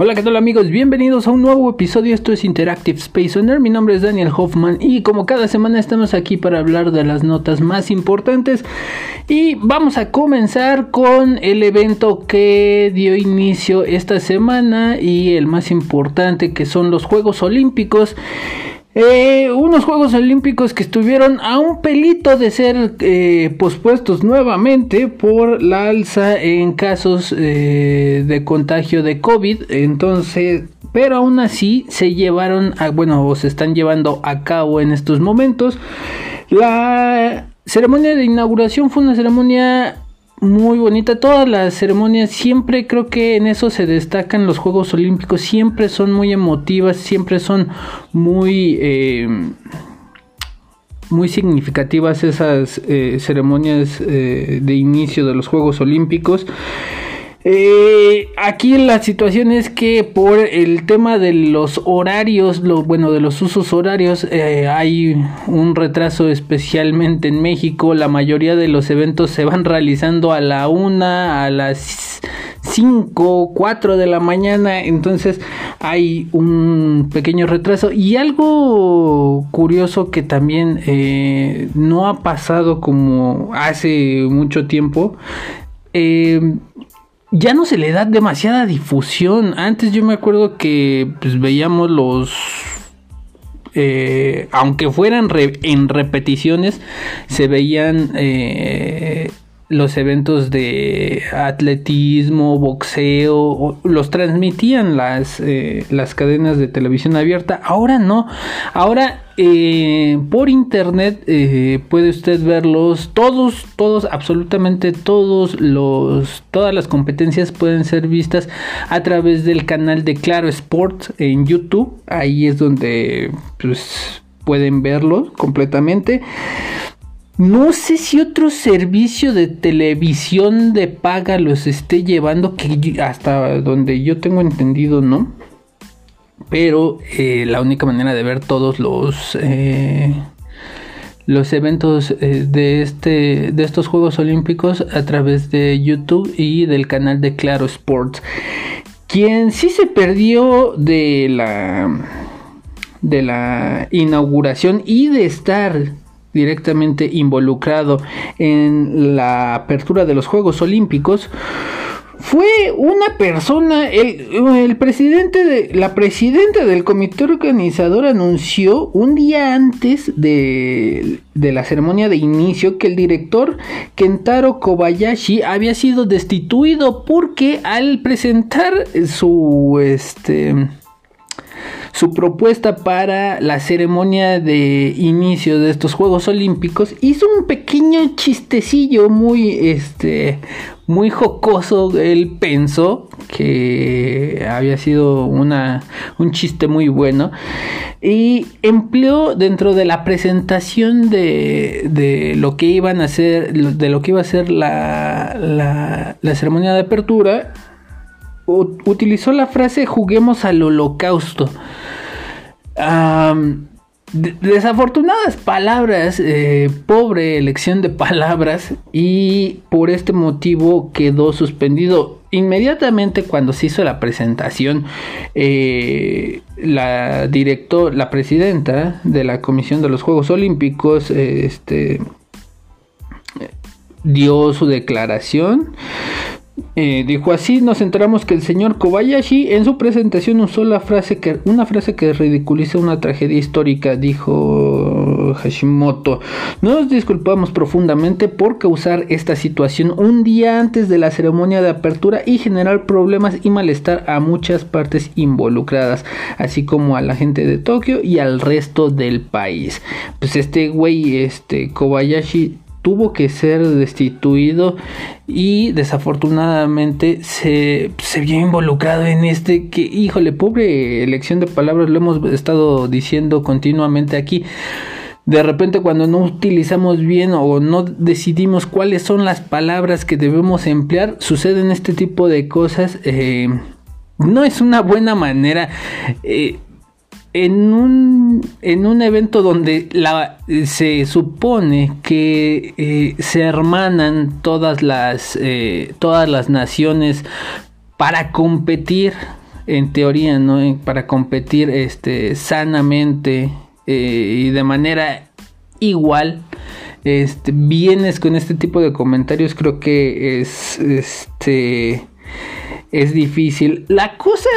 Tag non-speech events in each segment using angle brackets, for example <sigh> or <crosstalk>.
Hola, ¿qué tal amigos? Bienvenidos a un nuevo episodio. Esto es Interactive Space Owner. Mi nombre es Daniel Hoffman y como cada semana estamos aquí para hablar de las notas más importantes. Y vamos a comenzar con el evento que dio inicio esta semana y el más importante que son los Juegos Olímpicos. Eh, unos Juegos Olímpicos que estuvieron a un pelito de ser eh, pospuestos nuevamente por la alza en casos eh, de contagio de COVID. Entonces, pero aún así se llevaron a, bueno, o se están llevando a cabo en estos momentos. La ceremonia de inauguración fue una ceremonia muy bonita. Todas las ceremonias, siempre creo que en eso se destacan los Juegos Olímpicos. Siempre son muy emotivas, siempre son muy... Eh, muy significativas esas eh, ceremonias eh, de inicio de los Juegos Olímpicos. Eh, aquí la situación es que por el tema de los horarios, lo, bueno, de los usos horarios, eh, hay un retraso especialmente en México. La mayoría de los eventos se van realizando a la una, a las 5, 4 de la mañana. Entonces hay un pequeño retraso. Y algo curioso que también eh, no ha pasado como hace mucho tiempo. Eh, ya no se le da demasiada difusión. Antes yo me acuerdo que pues, veíamos los... Eh, aunque fueran en repeticiones, se veían eh, los eventos de atletismo, boxeo, los transmitían las, eh, las cadenas de televisión abierta. Ahora no, ahora eh, por internet eh, puede usted verlos todos, todos, absolutamente todos los, todas las competencias pueden ser vistas a través del canal de Claro Sports en YouTube. Ahí es donde pues, pueden verlo completamente. No sé si otro servicio de televisión de paga los esté llevando, que hasta donde yo tengo entendido, ¿no? Pero eh, la única manera de ver todos los eh, los eventos eh, de este de estos Juegos Olímpicos a través de YouTube y del canal de Claro Sports. Quien sí se perdió de la de la inauguración y de estar directamente involucrado en la apertura de los Juegos Olímpicos fue una persona, el, presidente de, la presidenta del comité organizador anunció un día antes de, de, la ceremonia de inicio que el director Kentaro Kobayashi había sido destituido porque al presentar su, este, su propuesta para la ceremonia de inicio de estos Juegos Olímpicos. Hizo un pequeño chistecillo muy este muy jocoso. Él pensó que había sido una un chiste muy bueno y empleó dentro de la presentación de, de lo que iban a hacer de lo que iba a ser la, la, la ceremonia de apertura utilizó la frase juguemos al holocausto. desafortunadas palabras, eh, pobre elección de palabras y por este motivo quedó suspendido. Inmediatamente cuando se hizo la presentación, eh, la director, la presidenta de la Comisión de los Juegos Olímpicos, este, dio su declaración eh, dijo así, nos enteramos que el señor Kobayashi en su presentación usó la frase que, una frase que ridiculiza una tragedia histórica, dijo Hashimoto. Nos disculpamos profundamente por causar esta situación un día antes de la ceremonia de apertura y generar problemas y malestar a muchas partes involucradas, así como a la gente de Tokio y al resto del país. Pues este güey, este Kobayashi tuvo que ser destituido y desafortunadamente se, se vio involucrado en este que, híjole, pobre elección de palabras, lo hemos estado diciendo continuamente aquí. De repente cuando no utilizamos bien o no decidimos cuáles son las palabras que debemos emplear, suceden este tipo de cosas. Eh, no es una buena manera. Eh, en un, en un evento donde se supone que eh, se hermanan todas las, eh, todas las naciones para competir en teoría, ¿no? Para competir este, sanamente eh, y de manera igual. Este, vienes con este tipo de comentarios, creo que es este es difícil. La cosa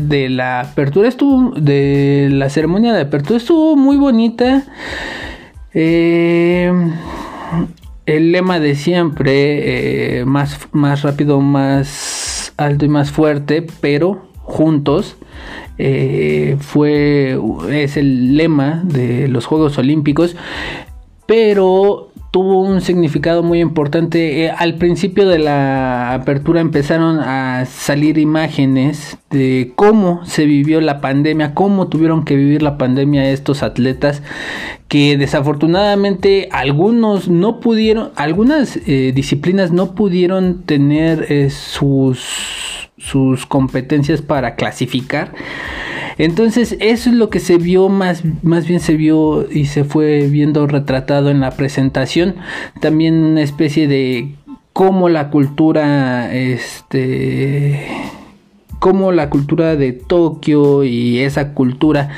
de la apertura estuvo, de la ceremonia de apertura estuvo muy bonita. Eh, el lema de siempre, eh, más, más rápido, más alto y más fuerte, pero juntos. Eh, fue es el lema de los Juegos Olímpicos pero tuvo un significado muy importante. Eh, al principio de la apertura empezaron a salir imágenes de cómo se vivió la pandemia, cómo tuvieron que vivir la pandemia estos atletas que desafortunadamente algunos no pudieron, algunas eh, disciplinas no pudieron tener eh, sus, sus competencias para clasificar. Entonces, eso es lo que se vio más, más bien se vio y se fue viendo retratado en la presentación. También una especie de cómo la cultura, este, cómo la cultura de Tokio y esa cultura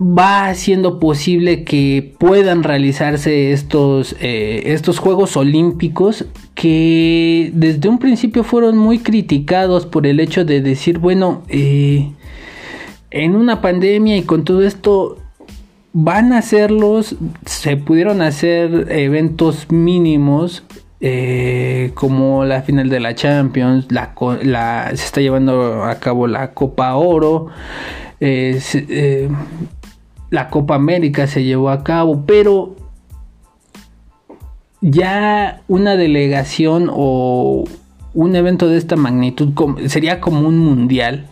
va haciendo posible que puedan realizarse estos, eh, estos Juegos Olímpicos que desde un principio fueron muy criticados por el hecho de decir, bueno, eh, en una pandemia y con todo esto van a hacerlos, se pudieron hacer eventos mínimos eh, como la final de la Champions, la, se está llevando a cabo la Copa Oro, eh, eh, la Copa América se llevó a cabo, pero ya una delegación o un evento de esta magnitud sería como un mundial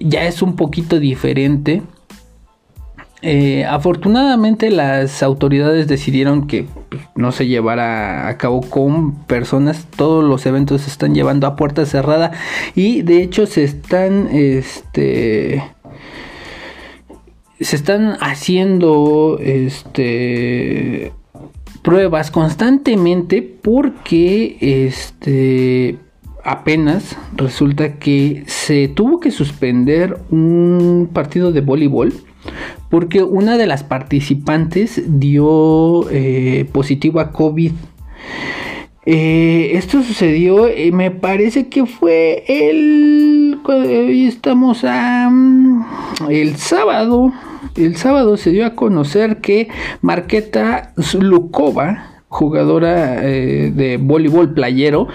ya es un poquito diferente. Eh, afortunadamente las autoridades decidieron que pues, no se llevara a cabo con personas, todos los eventos se están llevando a puerta cerrada y de hecho se están este se están haciendo este pruebas constantemente porque este apenas resulta que se tuvo que suspender un partido de voleibol porque una de las participantes dio eh, positivo a COVID. Eh, esto sucedió, eh, me parece que fue el. Estamos a. El sábado. El sábado se dio a conocer que Marqueta Lukova jugadora eh, de voleibol playero,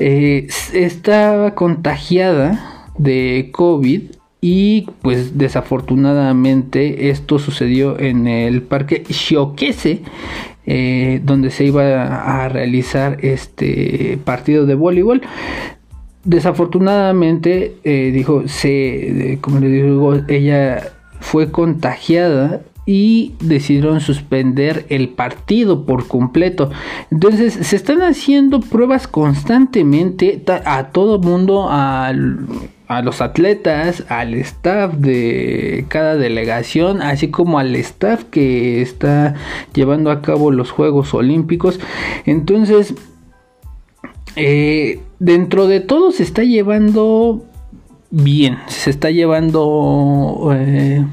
eh, estaba contagiada de COVID y pues desafortunadamente esto sucedió en el parque Shiokese, eh, donde se iba a realizar este partido de voleibol. Desafortunadamente, dijo, se, como le digo, ella fue contagiada y decidieron suspender el partido por completo. Entonces se están haciendo pruebas constantemente a todo mundo, a, a los atletas, al staff de cada delegación, así como al staff que está llevando a cabo los Juegos Olímpicos. Entonces, eh, dentro de todo se está llevando bien, se está llevando... Eh,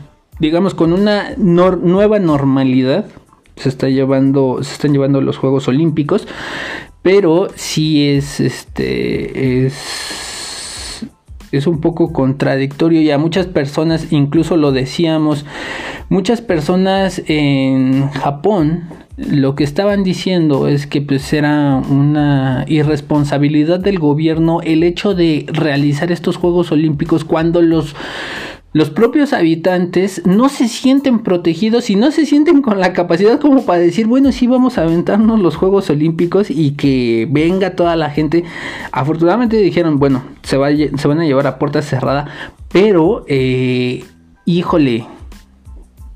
digamos, con una nueva normalidad. Se está llevando, se están llevando los Juegos Olímpicos, pero sí es, este, es, es un poco contradictorio y a muchas personas, incluso lo decíamos, muchas personas en Japón lo que estaban diciendo es que pues era una irresponsabilidad del gobierno el hecho de realizar estos Juegos Olímpicos cuando los los propios habitantes no se sienten protegidos y no se sienten con la capacidad como para decir, bueno, sí vamos a aventarnos los Juegos Olímpicos y que venga toda la gente. Afortunadamente dijeron, bueno, se, va, se van a llevar a puerta cerrada, pero, eh, híjole,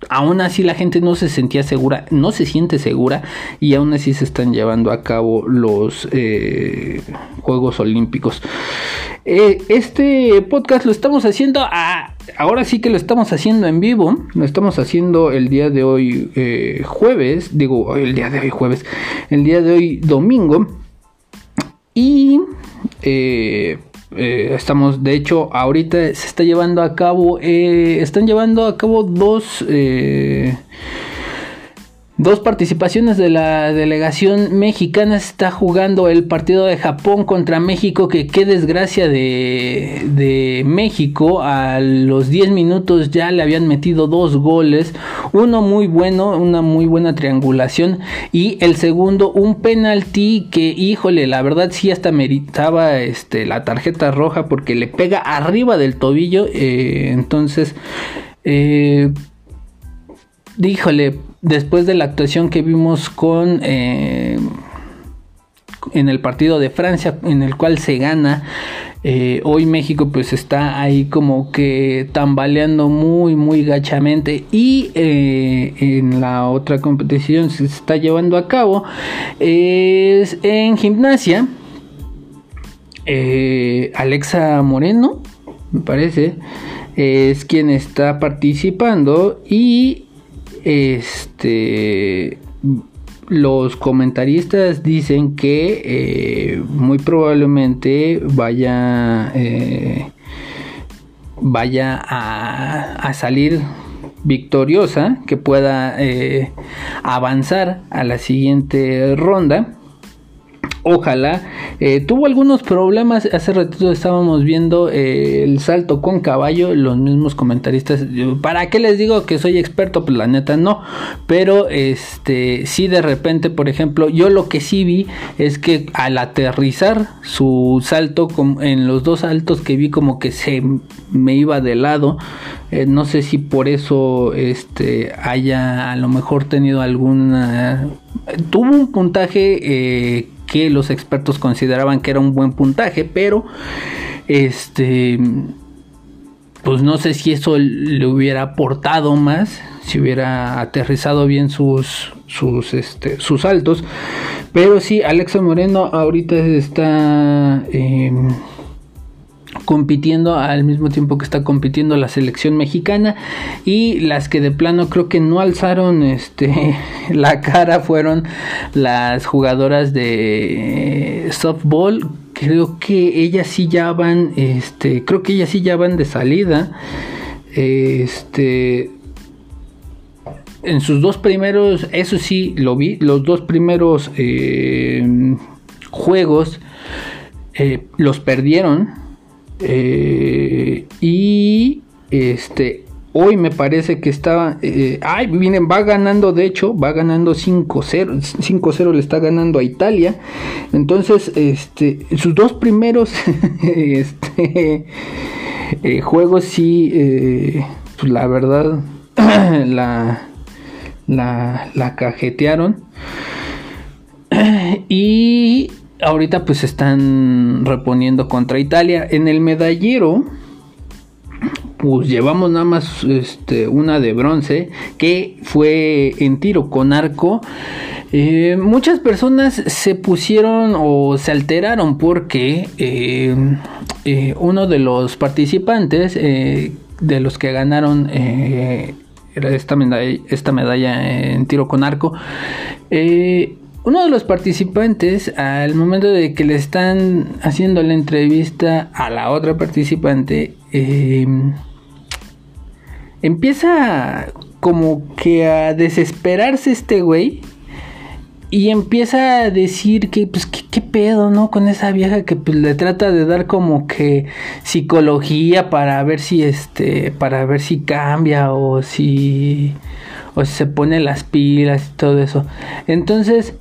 aún así la gente no se sentía segura, no se siente segura y aún así se están llevando a cabo los eh, Juegos Olímpicos. Eh, este podcast lo estamos haciendo a, ahora sí que lo estamos haciendo en vivo, lo estamos haciendo el día de hoy eh, jueves, digo el día de hoy jueves, el día de hoy domingo. Y eh, estamos, de hecho, ahorita se está llevando a cabo, eh, están llevando a cabo dos eh, Dos participaciones de la delegación mexicana. Está jugando el partido de Japón contra México que qué desgracia de, México. A los 10 minutos ya le habían metido dos goles. Uno muy bueno una muy buena triangulación. Y el segundo un penalti que híjole la verdad sí hasta meritaba este, la tarjeta roja porque le pega arriba del tobillo. Eh, entonces eh, díjole después de la actuación que vimos con eh, en el partido de Francia en el cual se gana eh, hoy México pues está ahí como que tambaleando muy muy gachamente y eh, en la otra competición se está llevando a cabo es en gimnasia Alexa Moreno me parece es quien está participando y este los comentaristas dicen que eh, muy probablemente vaya eh, vaya a, salir victoriosa que pueda eh, avanzar a la siguiente ronda Ojalá. Eh, tuvo algunos problemas. Hace ratito estábamos viendo eh, el salto con caballo. Los mismos comentaristas. ¿Para qué les digo que soy experto? Pues la neta no. Pero este. Sí, de repente, por ejemplo. Yo lo que sí vi es que al aterrizar su salto. En los dos saltos que vi, como que se me iba de lado. Eh, no sé si por eso este haya a lo mejor tenido alguna. Tuvo un puntaje que los expertos consideraban que era un buen puntaje, pero este pues no sé si eso le hubiera aportado más, si hubiera aterrizado bien sus sus este, sus saltos, pero sí Alexa Moreno ahorita está em, compitiendo al mismo tiempo que está compitiendo la selección mexicana. Y las que de plano creo que no alzaron este <laughs> la cara fueron las jugadoras de softball. Creo que ellas sí ya van este creo que ellas sí ya van de salida. Este en sus dos primeros eso sí lo vi los dos primeros eh, juegos eh, los perdieron eh, y este hoy me parece que estaba eh, ay miren va ganando de hecho va ganando 5-0 5-0 le está ganando a Italia. Entonces este sus dos primeros <laughs> este eh, juegos sí pues la verdad <clears throat> la la, la cajetearon. <clears throat> Y ahorita pues están reponiendo contra Italia. En el medallero, pues llevamos nada más este, una de bronce que fue en tiro con arco. Eh, muchas personas se pusieron o se alteraron porque eh, eh, uno de los participantes de los que ganaron esta medalla, esta medalla en tiro con arco uno de los participantes, al momento de que le están haciendo la entrevista a la otra participante, em, empieza como que a desesperarse este güey y empieza a decir que pues qué, pedo, ¿no? Con esa vieja que pues le trata de dar como que psicología para ver si este para ver si cambia o si o si se pone las pilas y todo eso. Entonces,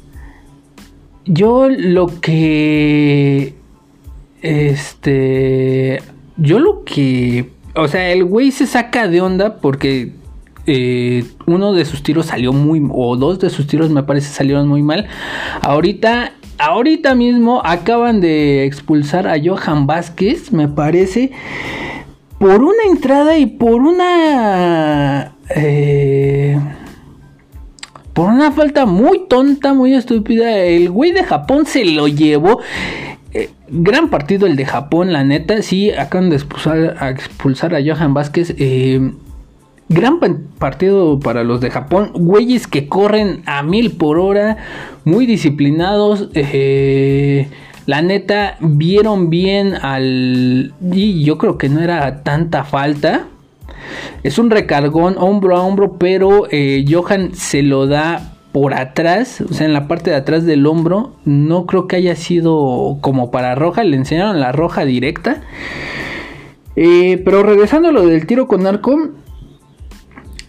yo lo que. Este. Yo lo que. O sea, el güey se saca de onda porque eh, uno de sus tiros salió muy. O dos de sus tiros me parece salieron muy mal. Ahorita. Ahorita mismo acaban de expulsar a Johan Vázquez, me parece. Por una entrada y por una. Eh, por una falta muy tonta, muy estúpida, el güey de Japón se lo llevó. Eh, gran partido el de Japón, la neta. Sí, acaban de expulsar a, expulsar a Johan Vázquez. Eh, gran partido para los de Japón. Güeyes que corren a mil por hora, muy disciplinados. Eh, La neta, vieron bien al... Y yo creo que no era tanta falta. Es un recargón hombro a hombro, pero eh, Johan se lo da por atrás, o sea, en la parte de atrás del hombro. No creo que haya sido como para roja, le enseñaron la roja directa. Eh, pero regresando a lo del tiro con arco,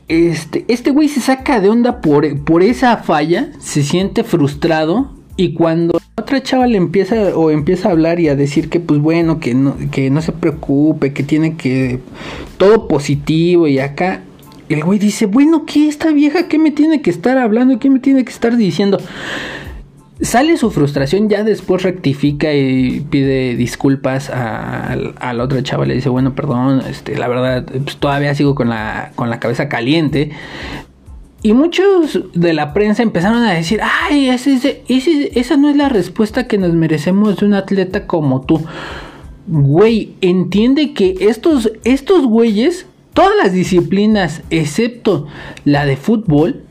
este, este güey se saca de onda por, por esa falla, se siente frustrado y cuando otra chava le empieza o empieza a hablar y a decir que pues bueno, que no, que no se preocupe, que tiene que todo positivo y acá el güey dice, bueno, ¿qué esta vieja qué me tiene que estar hablando? ¿Qué me tiene que estar diciendo? Sale su frustración, ya después rectifica y pide disculpas a, la otra chava. Le dice, bueno, perdón, este, la verdad, pues, todavía sigo con la, con la cabeza caliente. Y muchos de la prensa empezaron a decir, ay, esa no es la respuesta que nos merecemos de un atleta como tú. Güey, entiende que estos, estos güeyes, todas las disciplinas, excepto la de fútbol,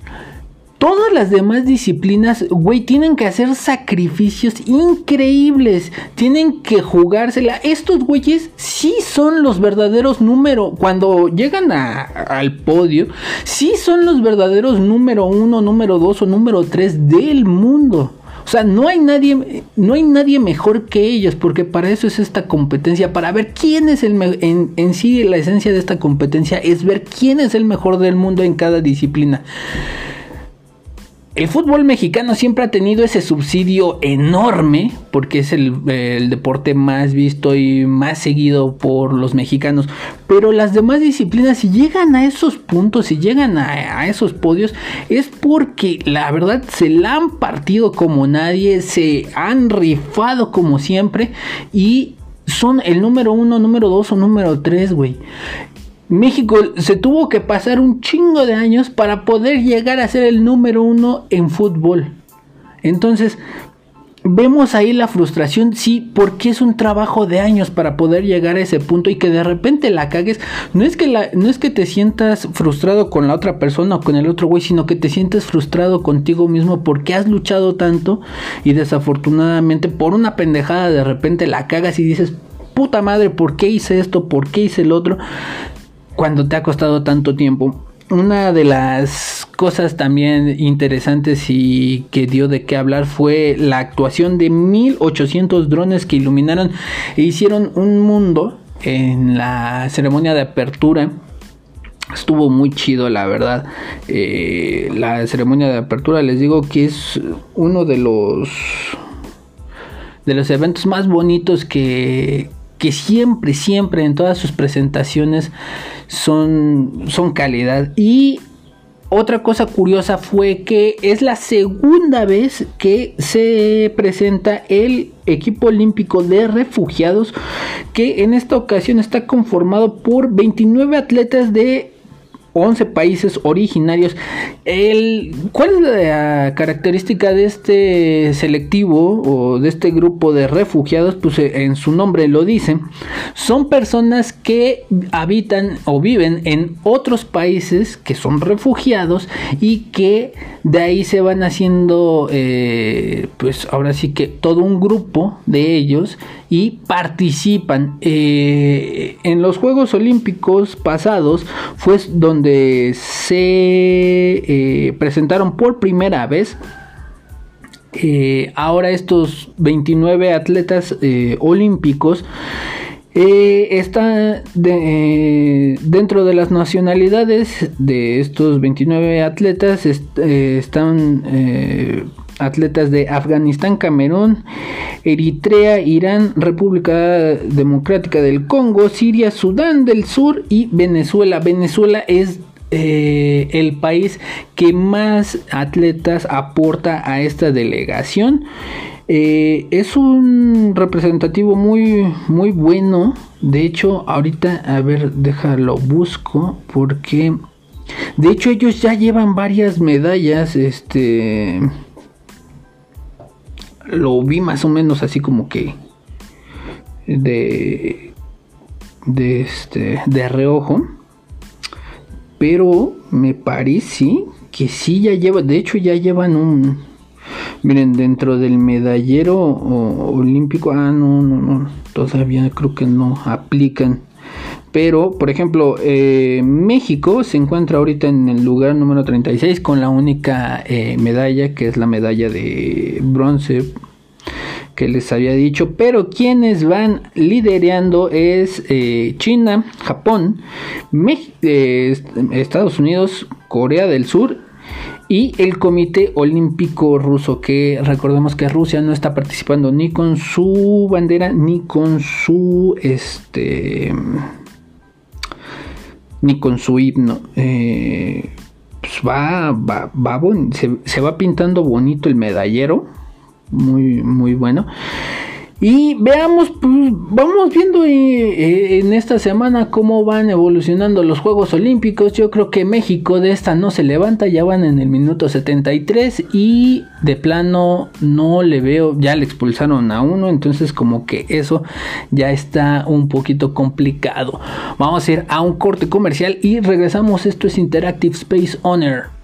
todas las demás disciplinas, güey, tienen que hacer sacrificios increíbles. Tienen que jugársela. Estos güeyes sí son los verdaderos número. Cuando llegan al podio, sí son los verdaderos número uno, número dos o número tres del mundo. O sea, no hay nadie, no hay nadie mejor que ellos, porque para eso es esta competencia, para ver quién es el en, en sí la esencia de esta competencia es ver quién es el mejor del mundo en cada disciplina el fútbol mexicano siempre ha tenido ese subsidio enorme, porque es el, deporte más visto y más seguido por los mexicanos. Pero las demás disciplinas, si llegan a esos puntos, si llegan a, a esos podios, es porque la verdad se la han partido como nadie, se han rifado como siempre y son el número uno, número dos o número tres, güey. México se tuvo que pasar un chingo de años para poder llegar a ser el número uno en fútbol. Entonces, vemos ahí la frustración, sí, porque es un trabajo de años para poder llegar a ese punto y que de repente la cagues. No es que, no es que te sientas frustrado con la otra persona o con el otro güey, sino que te sientes frustrado contigo mismo porque has luchado tanto y desafortunadamente por una pendejada de repente la cagas y dices, puta madre, ¿por qué hice esto? ¿Por qué hice el otro? Cuando te ha costado tanto tiempo. Una de las cosas también interesantes y que dio de qué hablar fue la actuación de 1800 drones que iluminaron e hicieron un mundo en la ceremonia de apertura. Estuvo muy chido, la verdad. Eh, la ceremonia de apertura, les digo que es uno de los de los eventos más bonitos que, que siempre, siempre en todas sus presentaciones son, son calidad. Y otra cosa curiosa fue que es la segunda vez que se presenta el equipo olímpico de refugiados que en esta ocasión está conformado por 29 atletas de 11 países originarios. ¿Cuál es la característica de este selectivo o de este grupo de refugiados? Pues eh, en su nombre lo dice. Son personas que habitan o viven en otros países que son refugiados y que de ahí se van haciendo, eh, pues ahora sí que todo un grupo de ellos y participan. Eh, en los Juegos Olímpicos pasados fue donde se eh, presentaron por primera vez. Eh, ahora estos 29 atletas olímpicos están dentro de las nacionalidades de estos 29 atletas están atletas de Afganistán, Camerún, Eritrea, Irán, República Democrática del Congo, Siria, Sudán del Sur y Venezuela. Venezuela es eh, el país que más atletas aporta a esta delegación. Eh, es un representativo muy, muy bueno. De hecho, ahorita, a ver, déjalo busco. Porque, de hecho, ellos ya llevan varias medallas. Este lo vi más o menos así como que de de este de reojo pero me parece que sí ya lleva de hecho ya llevan un Miren, dentro del medallero olímpico, ah, no, no, no, todavía creo que no aplican. Pero, por ejemplo, eh, México se encuentra ahorita en el lugar número 36 con la única eh, medalla que es la medalla de bronce que les había dicho, pero quienes van liderando es eh, China, Japón, Estados Unidos, Corea del Sur y el Comité Olímpico Ruso, que recordemos que Rusia no está participando ni con su bandera ni con su este ni con su himno. Eh, pues va, va, va se, se, va pintando bonito el medallero. Muy, muy bueno. Y veamos, pues vamos viendo eh, en esta semana cómo van evolucionando los Juegos Olímpicos. Yo creo que México de esta no se levanta, ya van en el minuto 73 y de plano no le veo, ya le expulsaron a uno, entonces como que eso ya está un poquito complicado. Vamos a ir a un corte comercial y regresamos. Esto es Interactive Space Honor.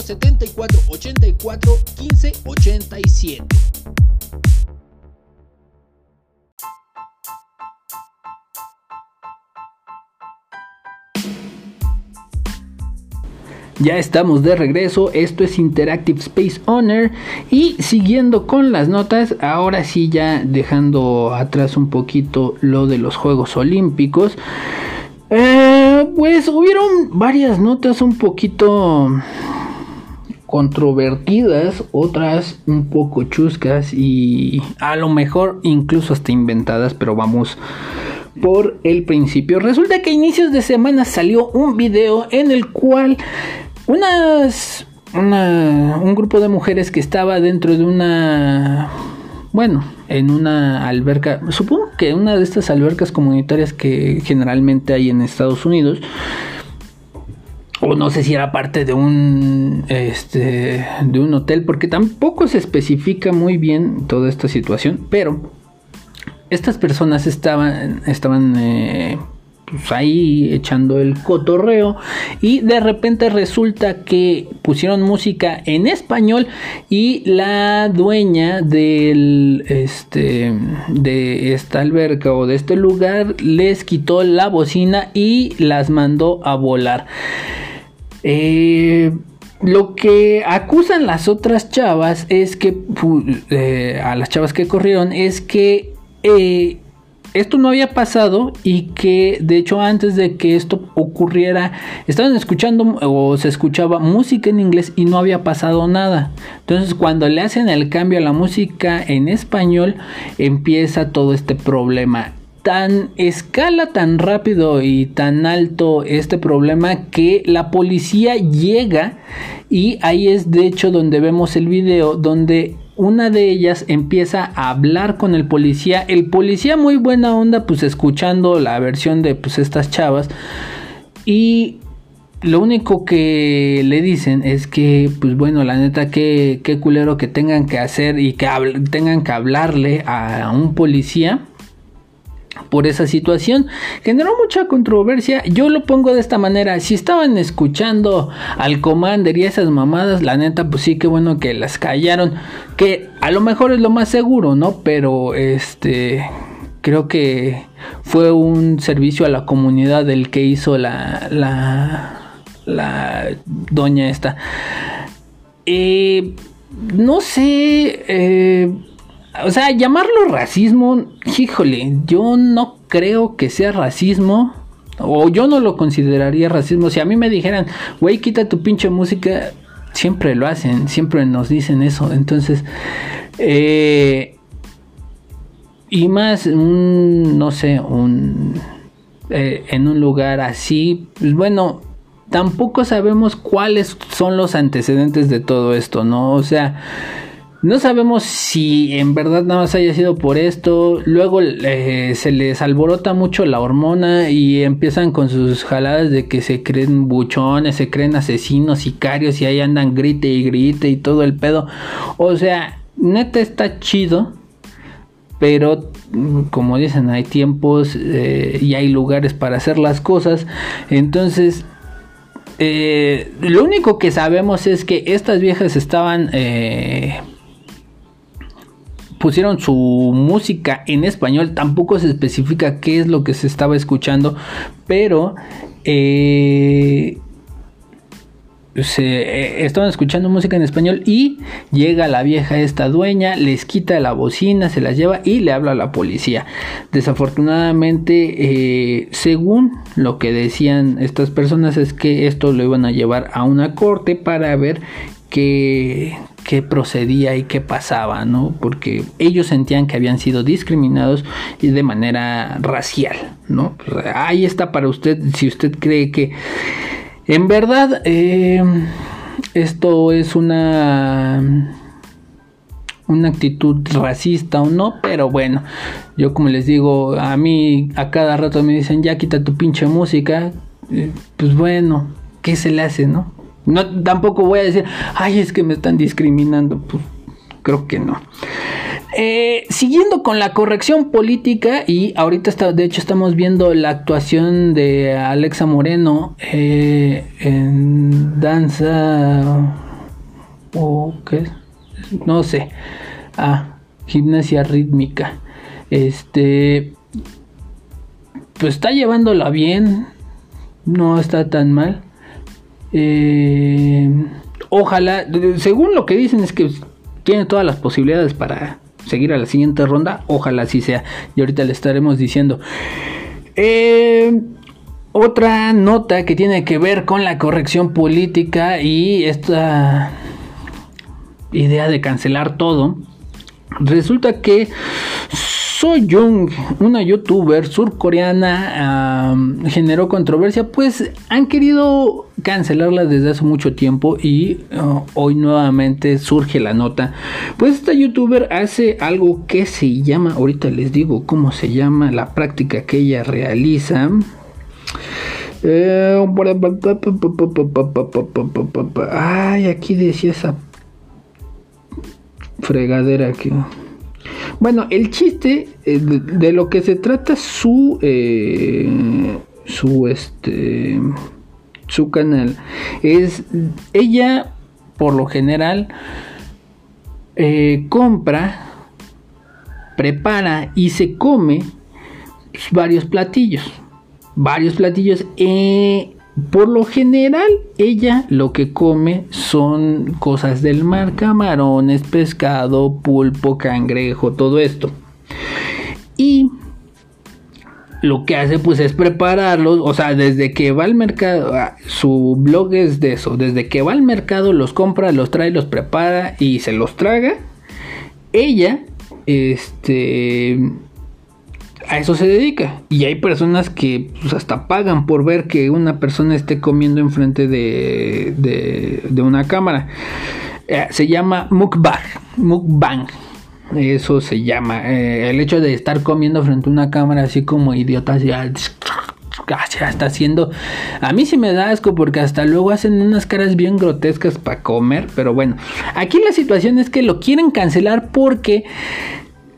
74 84 15 87. Ya estamos de regreso, esto es Interactive Space Owner y siguiendo con las notas, ahora sí ya dejando atrás un poquito lo de los Juegos Olímpicos, eh, pues hubieron varias notas un poquito controvertidas, otras un poco chuscas y a lo mejor incluso hasta inventadas, pero vamos por el principio. Resulta que a inicios de semana salió un video en el cual unas un grupo de mujeres que estaba dentro de una bueno, en una alberca, supongo que una de estas albercas comunitarias que generalmente hay en Estados Unidos, o no sé si era parte de un este de un hotel porque tampoco se especifica muy bien toda esta situación pero estas personas estaban estaban eh, pues ahí echando el cotorreo y de repente resulta que pusieron música en español y la dueña del este de esta alberca o de este lugar les quitó la bocina y las mandó a volar eh, lo que acusan las otras chavas es que, eh, a las chavas que corrieron, es que eh, esto no había pasado y que de hecho antes de que esto ocurriera estaban escuchando o se escuchaba música en inglés y no había pasado nada. Entonces cuando le hacen el cambio a la música en español empieza todo este problema tan escala tan rápido y tan alto este problema que la policía llega y ahí es de hecho donde vemos el video donde una de ellas empieza a hablar con el policía. El policía muy buena onda pues escuchando la versión de pues estas chavas. Y lo único que le dicen es que, pues bueno, la neta, qué, qué culero que tengan que hacer y que tengan que hablarle a un policía por esa situación. Generó mucha controversia. Yo lo pongo de esta manera. Si estaban escuchando al Commander y esas mamadas, la neta, pues sí, que bueno que las callaron. Que a lo mejor es lo más seguro, ¿no? Pero este. Creo que fue un servicio a la comunidad el que hizo la. la. la doña esta. Eh, no sé. Eh, o sea, llamarlo racismo, híjole, yo no creo que sea racismo. O yo no lo consideraría racismo. Si a mí me dijeran, güey, quita tu pinche música, siempre lo hacen, siempre nos dicen eso. Entonces, eh, y más, un, no sé, un, eh, en un lugar así, pues bueno, tampoco sabemos cuáles son los antecedentes de todo esto, ¿no? O sea, no sabemos si en verdad nada más haya sido por esto. Luego eh, se les alborota mucho la hormona y empiezan con sus jaladas de que se creen buchones, se creen asesinos, sicarios y ahí andan grite y grite y todo el pedo. O sea, neta está chido. Pero como dicen, hay tiempos eh, y hay lugares para hacer las cosas. Entonces, eh, lo único que sabemos es que estas viejas estaban pusieron su música en español, tampoco se especifica qué es lo que se estaba escuchando, pero eh, se eh, estaban escuchando música en español y llega la vieja esta dueña, les quita la bocina, se las lleva y le habla a la policía. Desafortunadamente, eh, según lo que decían estas personas, es que esto lo iban a llevar a una corte para ver qué, qué procedía y qué pasaba, ¿no? Porque ellos sentían que habían sido discriminados y de manera racial, ¿no? Pues, ahí está para usted, si usted cree que en verdad eh, esto es una una actitud racista o no, pero bueno, yo como les digo, a mí a cada rato me dicen, ya quita tu pinche música, eh, pues bueno, ¿qué se le hace, no? No, tampoco voy a decir, ay, es que me están discriminando. Pues creo que no. Eh, siguiendo con la corrección política, y ahorita está, de hecho estamos viendo la actuación de Alexa Moreno eh, en danza o qué, no sé, ah, gimnasia rítmica. Este, pues está llevándola bien, no está tan mal. Eh, ojalá, según lo que dicen es que tiene todas las posibilidades para seguir a la siguiente ronda. Ojalá así sea. Y ahorita le estaremos diciendo. Eh, otra nota que tiene que ver con la corrección política y esta idea de cancelar todo. Resulta que So Young, una youtuber surcoreana, generó controversia, pues han querido cancelarla desde hace mucho tiempo y uh, hoy nuevamente surge la nota. Pues esta youtuber hace algo que se llama, ahorita les digo cómo se llama la práctica que ella realiza. ay, aquí decía esa fregadera que... Bueno, el chiste eh, de, lo que se trata su eh, su este su canal es ella por lo general eh, compra prepara y se come varios platillos varios platillos por lo general, ella lo que come son cosas del mar, camarones, pescado, pulpo, cangrejo, todo esto. Y lo que hace pues es prepararlos, o sea, desde que va al mercado, ah, su blog es de eso, desde que va al mercado los compra, los trae, los prepara y se los traga. Ella, este, a eso se dedica. Y hay personas que pues, hasta pagan por ver que una persona esté comiendo enfrente de, de, una cámara. Eh, se llama mukbang. Mukbang. Eso se llama. Eh, el hecho de estar comiendo frente a una cámara así como idiotas ya, está haciendo. A mí sí me da asco porque hasta luego hacen unas caras bien grotescas para comer. Pero bueno, aquí la situación es que lo quieren cancelar porque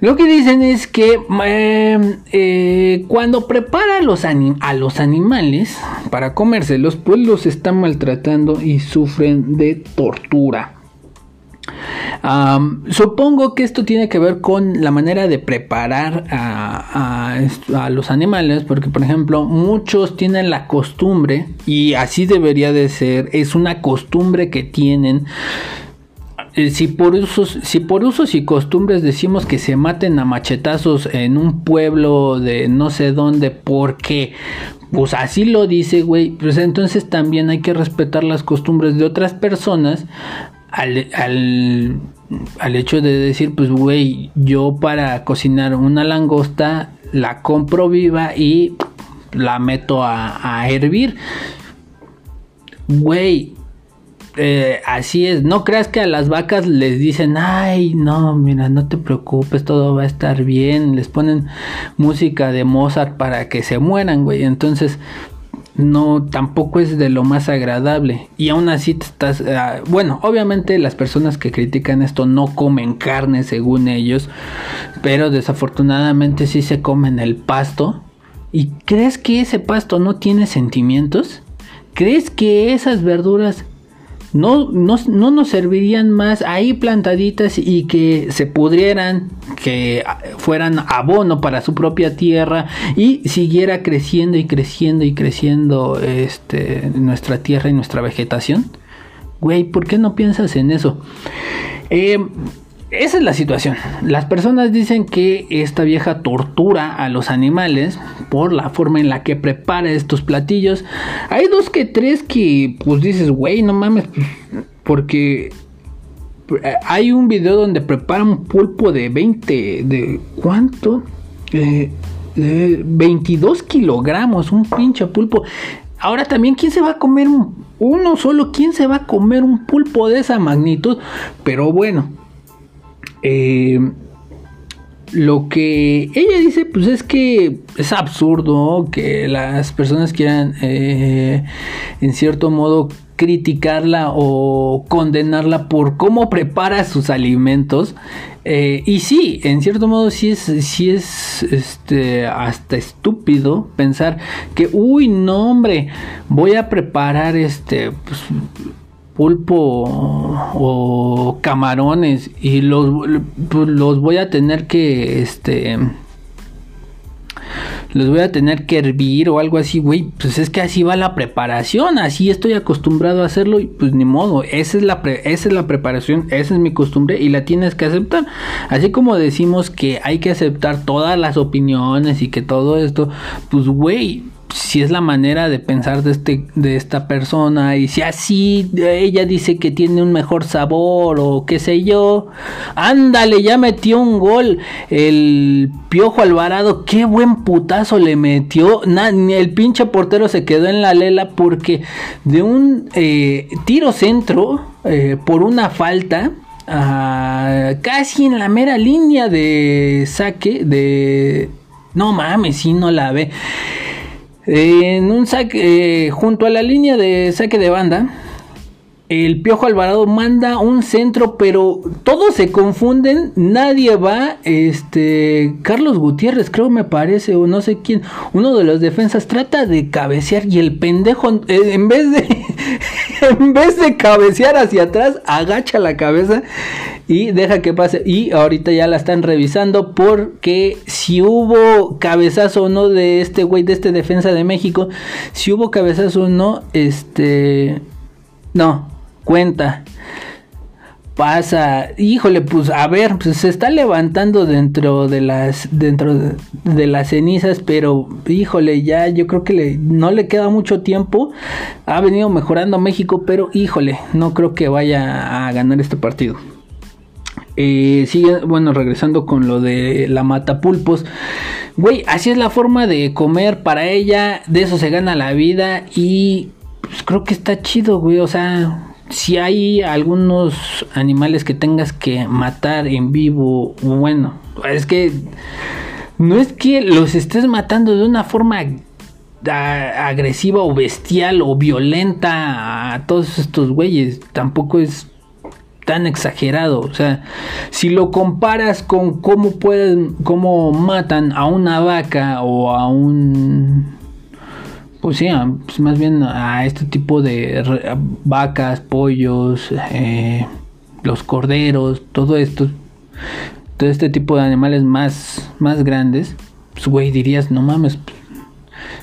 lo que dicen es que em, eh, cuando prepara a los, animales para comérselos, pues los están maltratando y sufren de tortura. supongo que esto tiene que ver con la manera de preparar a, a, los animales, porque por ejemplo muchos tienen la costumbre, y así debería de ser, es una costumbre que tienen si por usos, si por usos y costumbres decimos que se maten a machetazos en un pueblo de no sé dónde, porque pues así lo dice, güey, pues entonces también hay que respetar las costumbres de otras personas al, al, al hecho de decir, pues güey, yo para cocinar una langosta la compro viva y la meto a, a hervir. Güey, eh, así es, no creas que a las vacas les dicen, ay, no, mira, no te preocupes, todo va a estar bien, les ponen música de Mozart para que se mueran, güey, entonces no tampoco es de lo más agradable. Y aún así te estás ah, bueno obviamente las personas que critican esto no comen carne según ellos pero desafortunadamente sí se comen el pasto. Y crees que ese pasto no tiene sentimientos crees que esas verduras no, no, nos servirían más ahí plantaditas y que se pudrieran, que fueran abono para su propia tierra y siguiera creciendo y creciendo y creciendo este, nuestra tierra y nuestra vegetación. Güey, ¿por qué no piensas en eso? Eh, esa es la situación. Las personas dicen que esta vieja tortura a los animales por la forma en la que prepara estos platillos. Hay dos que tres que pues dices, güey, no mames, porque eh, hay un video donde prepara un pulpo de 20, de cuánto? Eh, de 22 kilogramos, un pinche pulpo. Ahora también, ¿quién se va a comer uno solo? ¿Quién se va a comer un pulpo de esa magnitud? Pero bueno, eh, lo que ella dice, pues es que es absurdo que las personas quieran, eh, en cierto modo, criticarla o condenarla por cómo prepara sus alimentos. Eh, y sí, en cierto modo sí es, sí es este, hasta estúpido pensar que, uy, no hombre, voy a preparar este, pues, pulpo o camarones y los, pues, los voy a tener que este los voy a tener que hervir o algo así, güey, pues es que así va la preparación, así estoy acostumbrado a hacerlo y pues ni modo, esa es la esa es la preparación, esa es mi costumbre y la tienes que aceptar. Así como decimos que hay que aceptar todas las opiniones y que todo esto, pues güey, si es la manera de pensar de este de esta persona y si así ella dice que tiene un mejor sabor o qué sé yo ándale ya metió un gol. El piojo Alvarado qué buen putazo le metió. El pinche portero se quedó en la lela porque de un eh, tiro centro eh, por una falta casi en la mera línea de saque de no mames si no la ve en un saque, eh, junto a la línea de saque de banda, el Piojo Alvarado manda un centro, pero todos se confunden, nadie va. Este Carlos Gutiérrez, creo me parece, o no sé quién, uno de los defensas trata de cabecear y el pendejo, eh, en vez de, <laughs> en vez de cabecear hacia atrás, agacha la cabeza y deja que pase. Y ahorita ya la están revisando porque si hubo cabezazo o no de este güey, de este defensa de México, si hubo cabezazo o no, este, no, cuenta. Pasa, híjole, pues a ver, pues se está levantando dentro de las dentro de, las cenizas, pero híjole, ya yo creo que le, no le queda mucho tiempo. Ha venido mejorando México, pero híjole, no creo que vaya a ganar este partido. Eh, sigue, bueno, regresando con lo de la matapulpos. Güey, así es la forma de comer para ella. De eso se gana la vida. Y pues, creo que está chido, güey. O sea, si hay algunos animales que tengas que matar en vivo, bueno, es que no es que los estés matando de una forma agresiva o bestial o violenta a todos estos güeyes, tampoco es tan exagerado, o sea, si lo comparas con cómo pueden cómo matan a una vaca o a un pues sí, pues más bien a este tipo de vacas, pollos, eh, los corderos, todo esto, todo este tipo de animales más, más grandes, pues güey, dirías, no mames.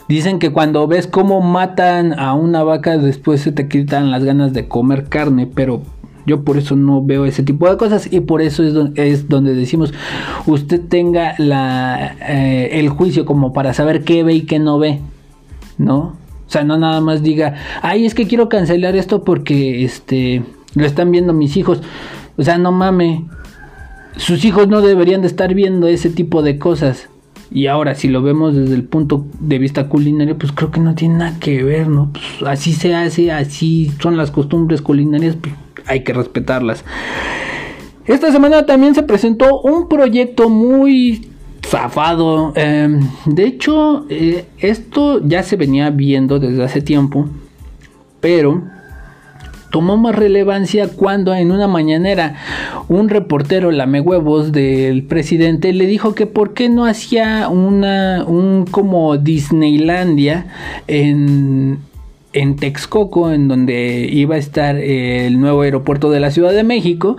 Dicen que cuando ves cómo matan a una vaca, después se te quitan las ganas de comer carne, pero yo por eso no veo ese tipo de cosas y por eso es, es donde decimos, usted tenga eh, el juicio como para saber qué ve y qué no ve. ¿No? O sea, no nada más diga, ay, es que quiero cancelar esto porque este lo están viendo mis hijos. O sea, no mame. Sus hijos no deberían de estar viendo ese tipo de cosas. Y ahora, si lo vemos desde el punto de vista culinario, pues creo que no tiene nada que ver, ¿no? Pues así se hace, así son las costumbres culinarias, pues hay que respetarlas. Esta semana también se presentó un proyecto muy zafado. Em, de hecho, eh, esto ya se venía viendo desde hace tiempo, pero tomó más relevancia cuando en una mañanera un reportero lame huevos del presidente le dijo que por qué no hacía una un como Disneylandia en en Texcoco, en donde iba a estar el nuevo aeropuerto de la Ciudad de México,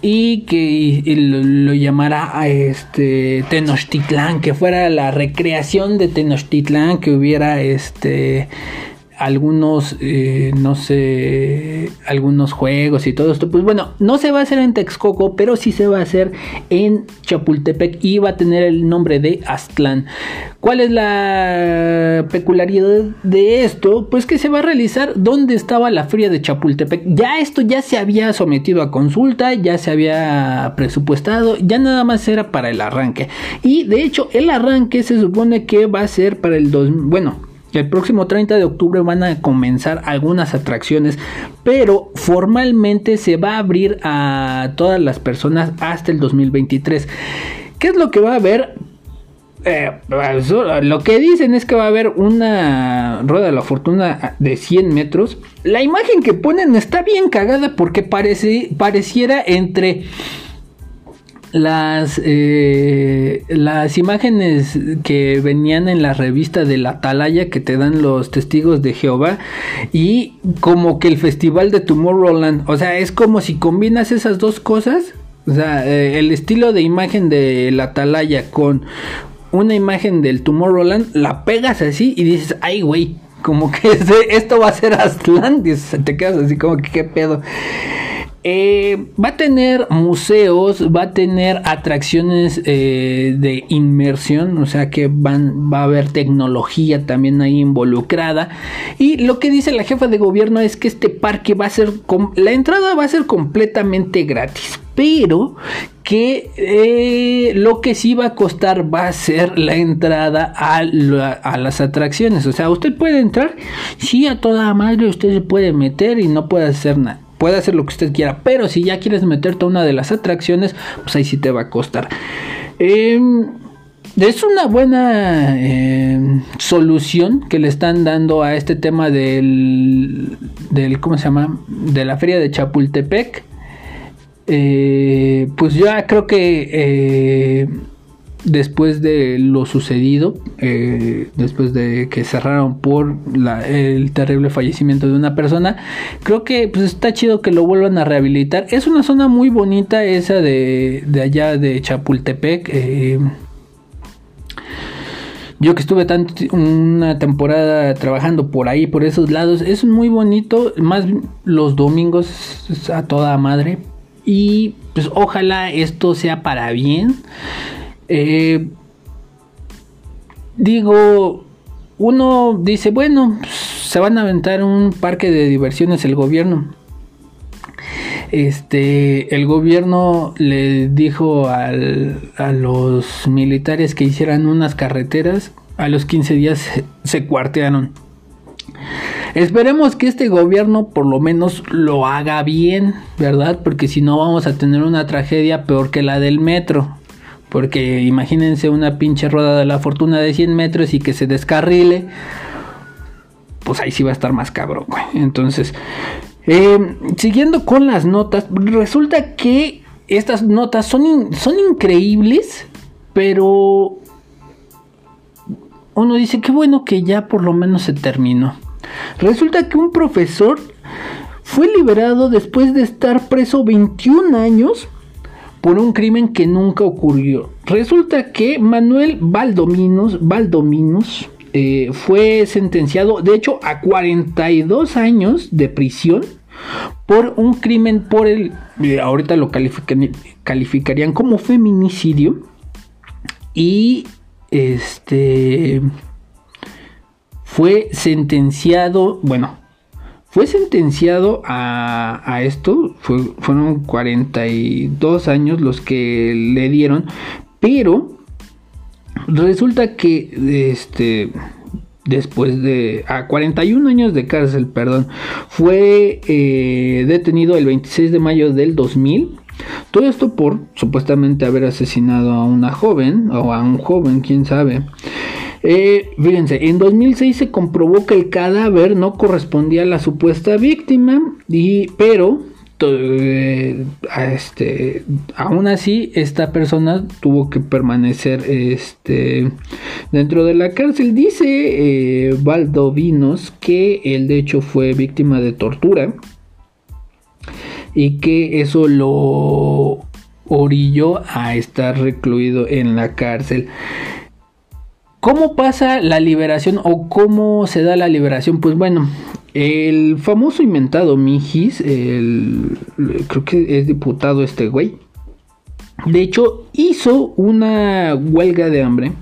y que lo, llamara a este Tenochtitlán, que fuera la recreación de Tenochtitlán, que hubiera este algunos, eh, no sé, algunos juegos y todo esto. Pues bueno, no se va a hacer en Texcoco, pero sí se va a hacer en Chapultepec y va a tener el nombre de Aztlán. ¿Cuál es la peculiaridad de esto? Pues que se va a realizar donde estaba la feria de Chapultepec. Ya esto ya se había sometido a consulta, ya se había presupuestado, ya nada más era para el arranque. Y de hecho, el arranque se supone que va a ser para el 2, bueno, el próximo 30 de octubre van a comenzar algunas atracciones, pero formalmente se va a abrir a todas las personas hasta el 2023. ¿Qué es lo que va a haber? Eh, lo que dicen es que va a haber una rueda de la fortuna de 100 metros. La imagen que ponen está bien cagada porque parece, pareciera entre las, eh, las imágenes que venían en la revista de la Atalaya que te dan los testigos de Jehová y como que el festival de Tomorrowland, o sea, es como si combinas esas dos cosas, o sea, eh, el estilo de imagen de la Atalaya con una imagen del Tomorrowland, la pegas así y dices, ay güey, como que <laughs> esto va a ser Atlantis, te quedas así como que qué pedo. Eh, va a tener museos, va a tener atracciones eh, de inmersión, o sea que va a haber tecnología también ahí involucrada. Y lo que dice la jefa de gobierno es que este parque va a ser, la entrada va a ser completamente gratis, pero que eh, lo que sí va a costar va a ser la entrada a, a, las atracciones. O sea, usted puede entrar, sí, a toda madre usted se puede meter y no puede hacer nada puede hacer lo que usted quiera, pero si ya quieres meterte a una de las atracciones, pues ahí sí te va a costar. Em, es una buena em, solución que le están dando a este tema del, del ¿cómo se llama? De la feria de Chapultepec. Eh, pues ya creo que eh, después de lo sucedido, eh, después de que cerraron por el terrible fallecimiento de una persona, creo que pues está chido que lo vuelvan a rehabilitar. Es una zona muy bonita esa de, allá de Chapultepec. Eh, yo que estuve tanto, una temporada trabajando por ahí, por esos lados, es muy bonito, más los domingos a toda madre. Y pues ojalá esto sea para bien. Eh, digo, uno dice, bueno, se van a aventar un parque de diversiones el gobierno. Este, el gobierno le dijo a los militares que hicieran unas carreteras. A los 15 días se, se cuartearon. Esperemos que este gobierno por lo menos lo haga bien, ¿verdad? Porque si no vamos a tener una tragedia peor que la del metro. Porque imagínense una pinche rueda de la fortuna de 100 metros y que se descarrile. Pues ahí sí va a estar más cabrón, güey. Entonces, eh, siguiendo con las notas, resulta que estas notas son, son increíbles, pero uno dice que bueno que ya por lo menos se terminó. Resulta que un profesor fue liberado después de estar preso 21 años por un crimen que nunca ocurrió. Resulta que Manuel Valdominos, Valdominos eh, fue sentenciado, de hecho, a 42 años de prisión por un crimen por el, eh, ahorita lo calificarían como feminicidio y este fue sentenciado, bueno, fue sentenciado a, esto, fueron 42 años los que le dieron, pero Resulta que este después de a 41 años de cárcel, perdón, fue eh, detenido el 26 de mayo del 2000. Todo esto por supuestamente haber asesinado a una joven o a un joven, quién sabe. Eh, fíjense, en 2006 se comprobó que el cadáver no correspondía a la supuesta víctima, y, pero eh, este, aún así esta persona tuvo que permanecer este, dentro de la cárcel. Dice eh, Valdovinos que él de hecho fue víctima de tortura y que eso lo orilló a estar recluido en la cárcel. ¿Cómo pasa la liberación o cómo se da la liberación? Pues bueno, el famoso inventado Mijis, creo que es diputado este güey. De hecho, hizo una huelga de hambre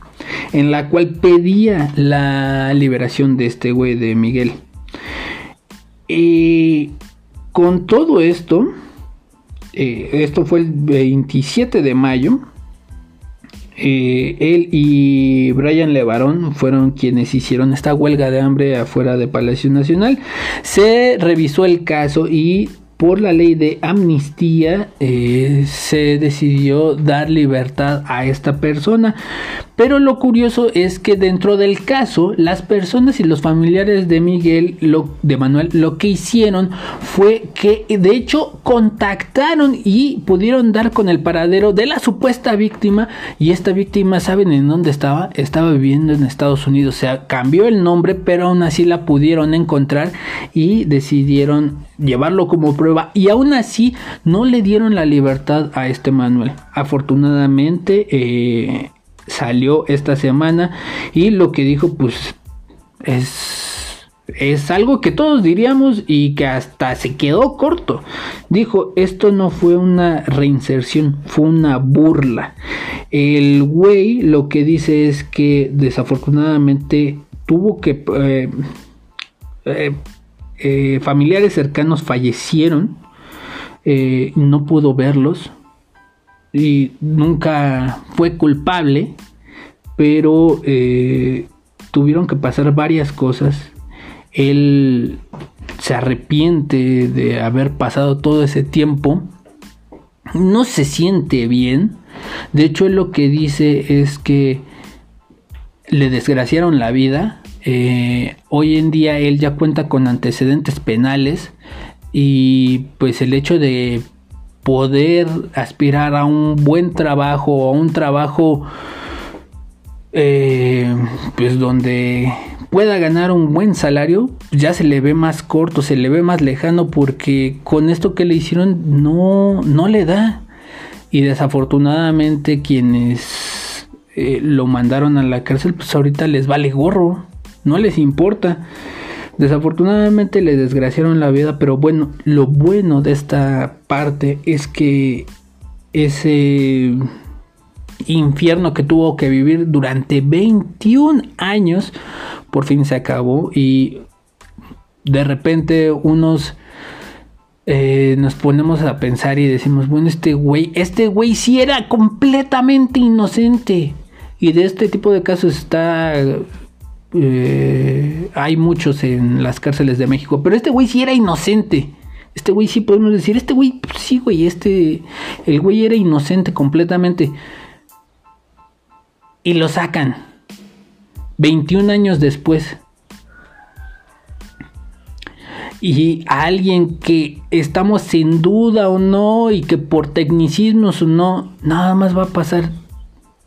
en la cual pedía la liberación de este güey de Miguel. Y con todo esto, eh, esto fue el 27 de mayo, eh, él y Brian Levarón fueron quienes hicieron esta huelga de hambre afuera de Palacio Nacional. Se revisó el caso y por la ley de amnistía eh, se decidió dar libertad a esta persona. Pero lo curioso es que dentro del caso, las personas y los familiares de Miguel, lo, de Manuel, lo que hicieron fue que de hecho contactaron y pudieron dar con el paradero de la supuesta víctima. Y esta víctima, ¿saben en dónde estaba? Estaba viviendo en Estados Unidos. O sea, cambió el nombre, pero aún así la pudieron encontrar y decidieron llevarlo como prueba. Y aún así no le dieron la libertad a este Manuel. Afortunadamente, eh, salió esta semana y lo que dijo pues es, es algo que todos diríamos y que hasta se quedó corto. Dijo, esto no fue una reinserción, fue una burla. El güey lo que dice es que desafortunadamente tuvo que... Eh, eh, eh, familiares cercanos fallecieron, no pudo verlos, y nunca fue culpable, pero eh, tuvieron que pasar varias cosas. Él se arrepiente de haber pasado todo ese tiempo. No se siente bien. De hecho, él lo que dice es que le desgraciaron la vida. Eh, hoy en día él ya cuenta con antecedentes penales y pues el hecho de poder aspirar a un buen trabajo, a un trabajo eh, pues donde pueda ganar un buen salario, ya se le ve más corto, se le ve más lejano porque con esto que le hicieron no, no le da. Y desafortunadamente quienes eh, lo mandaron a la cárcel, pues ahorita les vale gorro, no les importa. Desafortunadamente le desgraciaron la vida, pero bueno, lo bueno de esta parte es que ese infierno que tuvo que vivir durante 21 años por fin se acabó y de repente unos eh, nos ponemos a pensar y decimos, bueno, este güey, este güey sí era completamente inocente. Y de este tipo de casos está eh, hay muchos en las cárceles de México, pero este güey sí era inocente. Este güey sí podemos decir, este güey, pues sí, güey, este, el güey era inocente completamente. Y lo sacan. 21 años después. Y a alguien que estamos sin duda o no, y que por tecnicismos o no, nada más va a pasar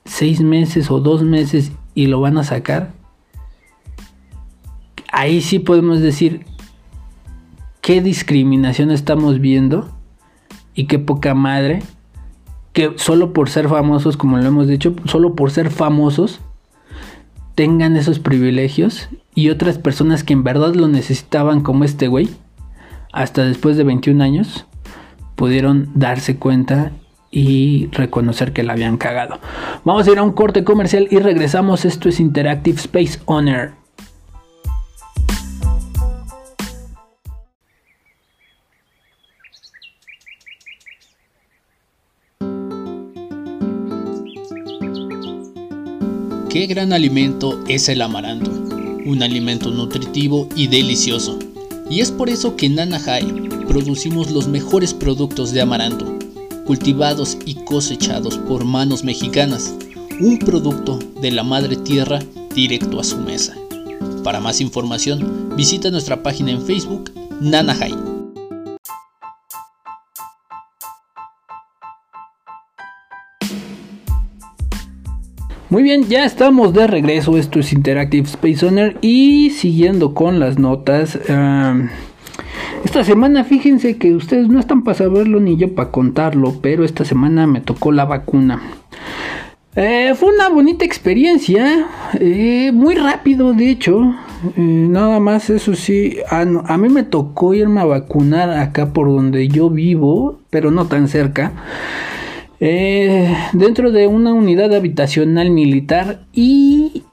seis meses o dos meses y lo van a sacar ahí sí podemos decir qué discriminación estamos viendo y qué poca madre que solo por ser famosos, como lo hemos dicho, solo por ser famosos, tengan esos privilegios y otras personas que en verdad lo necesitaban como este güey, hasta después de 21 años, pudieron darse cuenta y reconocer que la habían cagado. Vamos a ir a un corte comercial y regresamos. Esto es Interactive Space Owner. Qué gran alimento es el amaranto, un alimento nutritivo y delicioso. Y es por eso que en Nanahai producimos los mejores productos de amaranto, cultivados y cosechados por manos mexicanas, un producto de la madre tierra directo a su mesa. Para más información, visita nuestra página en Facebook, Nanahai. Muy bien, ya estamos de regreso. Esto es Interactive Space Owner. Y siguiendo con las notas. esta semana, fíjense que ustedes no están para saberlo ni yo para contarlo. Pero esta semana me tocó la vacuna. Eh, fue una bonita experiencia. Eh, muy rápido, de hecho. Eh, nada más, eso sí. a mí me tocó irme a vacunar acá por donde yo vivo. Pero no tan cerca. Eh, dentro de una unidad habitacional militar y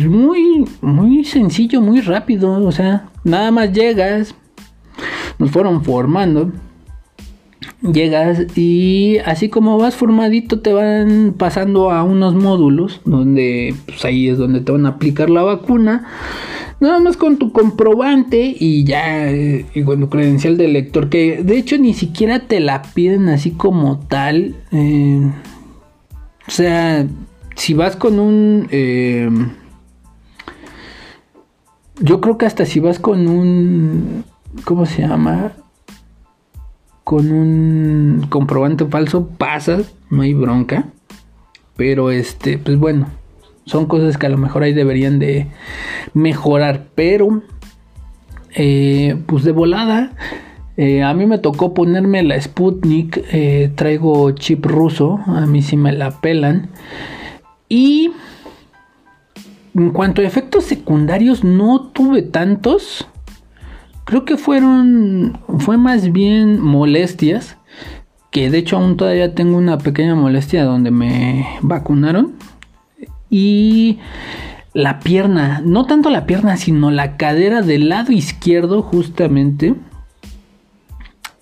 muy, muy sencillo, muy rápido. O sea, nada más llegas, nos fueron formando. Llegas y así como vas formadito te van pasando a unos módulos donde pues ahí es donde te van a aplicar la vacuna Nada más con tu comprobante y ya, eh, y con tu credencial de lector, que de hecho ni siquiera te la piden así como tal. Eh, o sea, si vas con un... Eh, yo creo que hasta si vas con un... ¿Cómo se llama? Con un comprobante falso pasas, no hay bronca. Pero este, pues bueno, son cosas que a lo mejor ahí deberían de mejorar. Pero, eh, pues de volada. Eh, a mí me tocó ponerme la Sputnik. Eh, traigo chip ruso. A mí sí me la pelan. Y en cuanto a efectos secundarios, no tuve tantos. Creo que fueron. Fue más bien molestias. Que de hecho aún todavía tengo una pequeña molestia donde me vacunaron y la pierna, no tanto la pierna, sino la cadera del lado izquierdo justamente.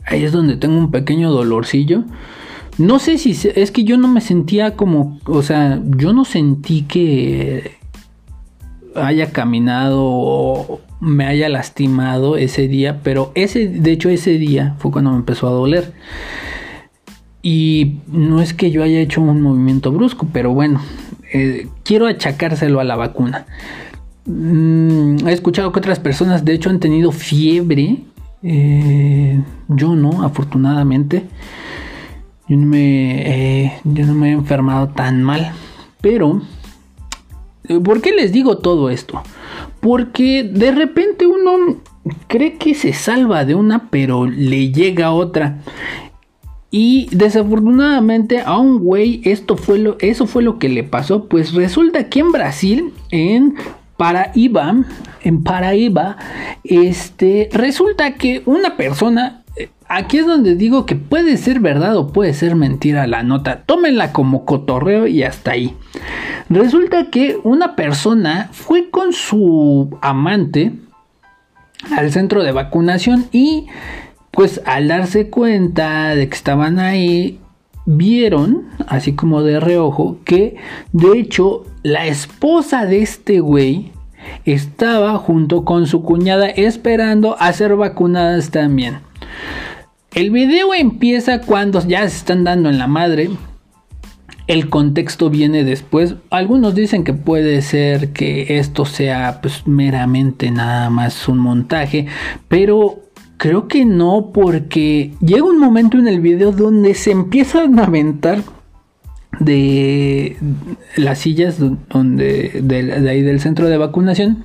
Ahí es donde tengo un pequeño dolorcillo. No sé si es que yo no me sentía como, o sea, yo no sentí que haya caminado o me haya lastimado ese día, pero ese, de hecho ese día fue cuando me empezó a doler. Y no es que yo haya hecho un movimiento brusco, pero bueno, eh, quiero achacárselo a la vacuna. Mm, he escuchado que otras personas de hecho han tenido fiebre. Eh, yo no, afortunadamente. Yo no, me, eh, yo no me he enfermado tan mal. Pero, ¿por qué les digo todo esto? Porque de repente uno cree que se salva de una, pero le llega otra. Y desafortunadamente a un güey esto fue lo, eso fue lo que le pasó. Pues resulta que en Brasil, en Paraíba, en Paraíba, este, resulta que una persona, aquí es donde digo que puede ser verdad o puede ser mentira la nota. Tómenla como cotorreo y hasta ahí. Resulta que una persona fue con su amante al centro de vacunación y pues al darse cuenta de que estaban ahí, vieron, así como de reojo, que de hecho la esposa de este güey estaba junto con su cuñada esperando a ser vacunadas también. El video empieza cuando ya se están dando en la madre. El contexto viene después. Algunos dicen que puede ser que esto sea pues meramente nada más un montaje, pero Creo que no, porque llega un momento en el video donde se empiezan a aventar de las sillas donde de, ahí del centro de vacunación.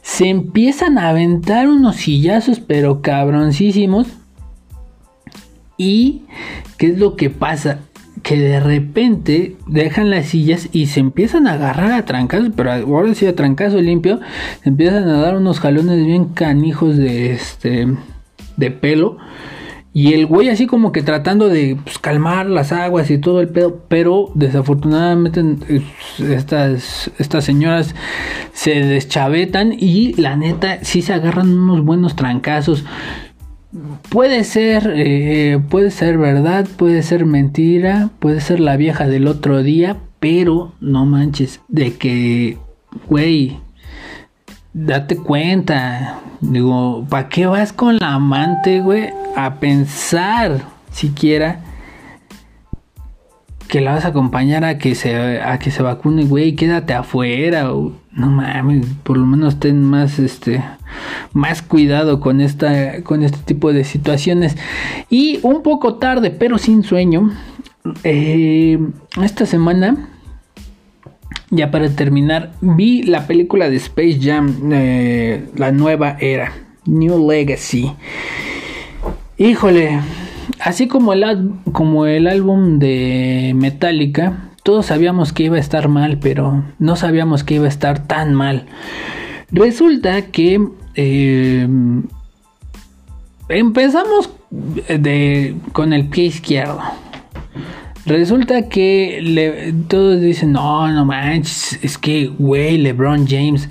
Se empiezan a aventar unos sillazos, pero cabroncísimos. ¿Y qué es lo que pasa? Que de repente dejan las sillas y se empiezan a agarrar a trancazos, pero ahora sí a trancazo limpio, se empiezan a dar unos jalones bien canijos de este de pelo. Y el güey así como que tratando de pues, calmar las aguas y todo el pedo, pero desafortunadamente estas, estas señoras se deschavetan y la neta sí se agarran unos buenos trancazos. Puede ser, eh, puede ser verdad, puede ser mentira, puede ser la vieja del otro día, Pero no manches, de que, güey, date cuenta. Digo, ¿para qué vas con la amante, güey? A pensar siquiera que la vas a acompañar a que se, a que se vacune, güey, quédate afuera. No mames, por lo menos ten más, este, más cuidado con esta, con este tipo de situaciones. Y un poco tarde, pero sin sueño, eh, esta semana, ya para terminar, vi la película de Space Jam, eh, la nueva era, New Legacy. Híjole, así como el, como el álbum de Metallica, todos sabíamos que iba a estar mal, pero no sabíamos que iba a estar tan mal. Resulta que eh, empezamos de, con el pie izquierdo. Resulta que todos dicen, no, no manches, es que, güey, LeBron James.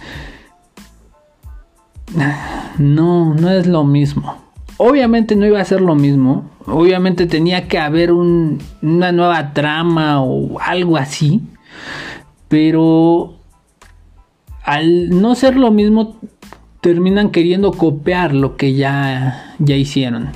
No, no es lo mismo. Obviamente no iba a ser lo mismo. Obviamente tenía que haber una nueva trama o algo así. Pero al no ser lo mismo, terminan queriendo copiar lo que ya, ya hicieron.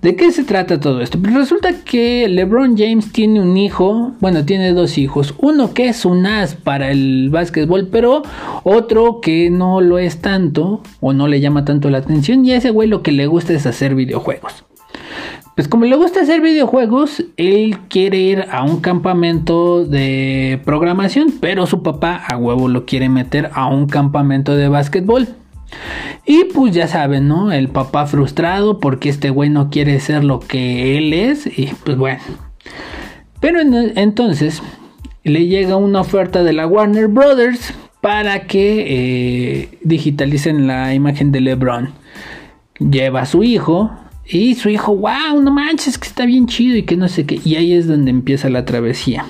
¿De qué se trata todo esto? Pues resulta que LeBron James tiene un hijo, bueno, tiene dos hijos. Uno que es un as para el básquetbol, pero otro que no lo es tanto o no le llama tanto la atención. Y a ese güey lo que le gusta es hacer videojuegos. Pues como le gusta hacer videojuegos, él quiere ir a un campamento de programación, pero su papá a huevo lo quiere meter a un campamento de básquetbol. Y pues ya saben, ¿no? El papá frustrado porque este güey no quiere ser lo que él es. Y pues bueno. Pero entonces le llega una oferta de la Warner Brothers para que eh, digitalicen la imagen de LeBron. Lleva a su hijo y su hijo, wow, no manches, que está bien chido y que no sé qué. Y ahí es donde empieza la travesía.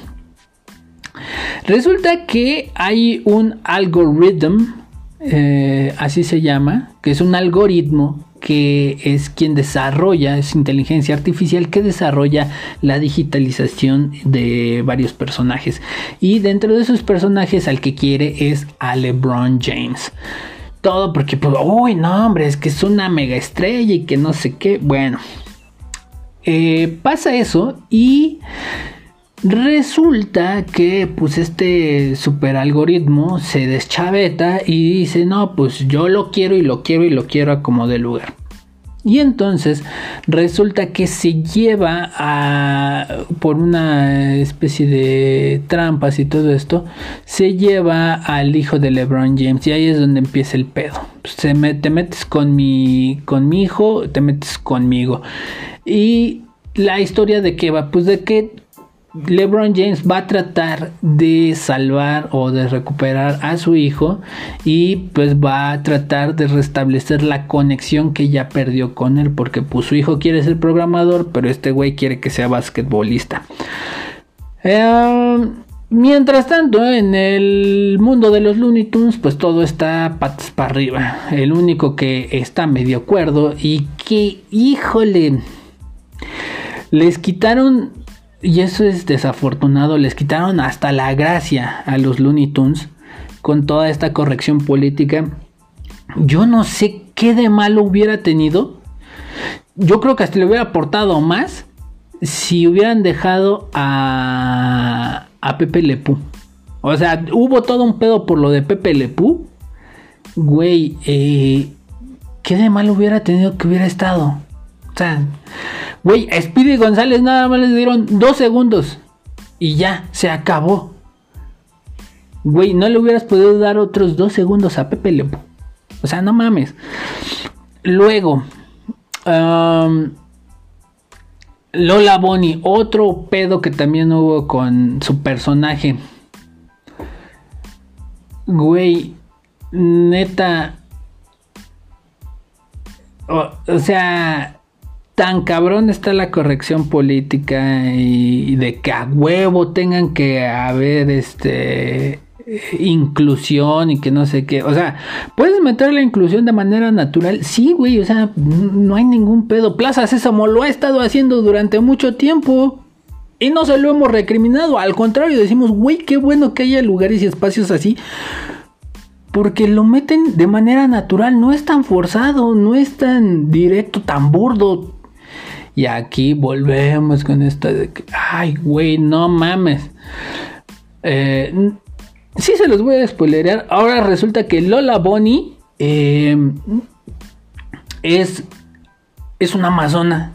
Resulta que hay un algoritmo eh, así se llama, que es un algoritmo que es quien desarrolla, es inteligencia artificial que desarrolla la digitalización de varios personajes. Y dentro de esos personajes al que quiere es a LeBron James. Todo porque, pues, uy, no, hombre, es que es una mega estrella y que no sé qué. Bueno, eh, pasa eso y Resulta que pues este super algoritmo se deschaveta y dice, no, pues yo lo quiero y lo quiero y lo quiero a como de lugar. Y entonces resulta que se lleva a, por una especie de trampas y todo esto, se lleva al hijo de LeBron James y ahí es donde empieza el pedo. Se te metes con mi, con mi hijo, te metes conmigo. Y la historia de qué va, pues de que LeBron James va a tratar de salvar o de recuperar a su hijo y pues va a tratar de restablecer la conexión que ya perdió con él porque pues su hijo quiere ser programador pero este güey quiere que sea basquetbolista. Em, mientras tanto en el mundo de los Looney Tunes pues todo está patas para arriba. El único que está medio acuerdo y que híjole les quitaron y eso es desafortunado, les quitaron hasta la gracia a los Looney Tunes con toda esta corrección política. Yo no sé qué de malo hubiera tenido. Yo creo que hasta le hubiera aportado más si hubieran dejado a, a Pepe Lepú. O sea, hubo todo un pedo por lo de Pepe Lepú. Güey, eh, ¿qué de malo hubiera tenido que hubiera estado? O sea, güey, a Speedy González nada más le dieron dos segundos. Y ya, se acabó. Güey, no le hubieras podido dar otros dos segundos a Pepe Lepo. O sea, no mames. Luego, Lola Bonnie, otro pedo que también hubo con su personaje. Güey, neta. o sea, tan cabrón está la corrección política y, de que a huevo tengan que haber este inclusión y que no sé qué. O sea, puedes meter la inclusión de manera natural. Sí, güey, o sea, no hay ningún pedo. Plaza Sésamo lo ha estado haciendo durante mucho tiempo. Y no se lo hemos recriminado, al contrario, decimos, güey, qué bueno que haya lugares y espacios así. Porque lo meten de manera natural, no es tan forzado, no es tan directo, tan burdo. Y aquí volvemos con esto de que, ay, güey, no mames. Eh, sí se los voy a spoilerear. Ahora resulta que Lola Bonnie eh, es, es una amazona.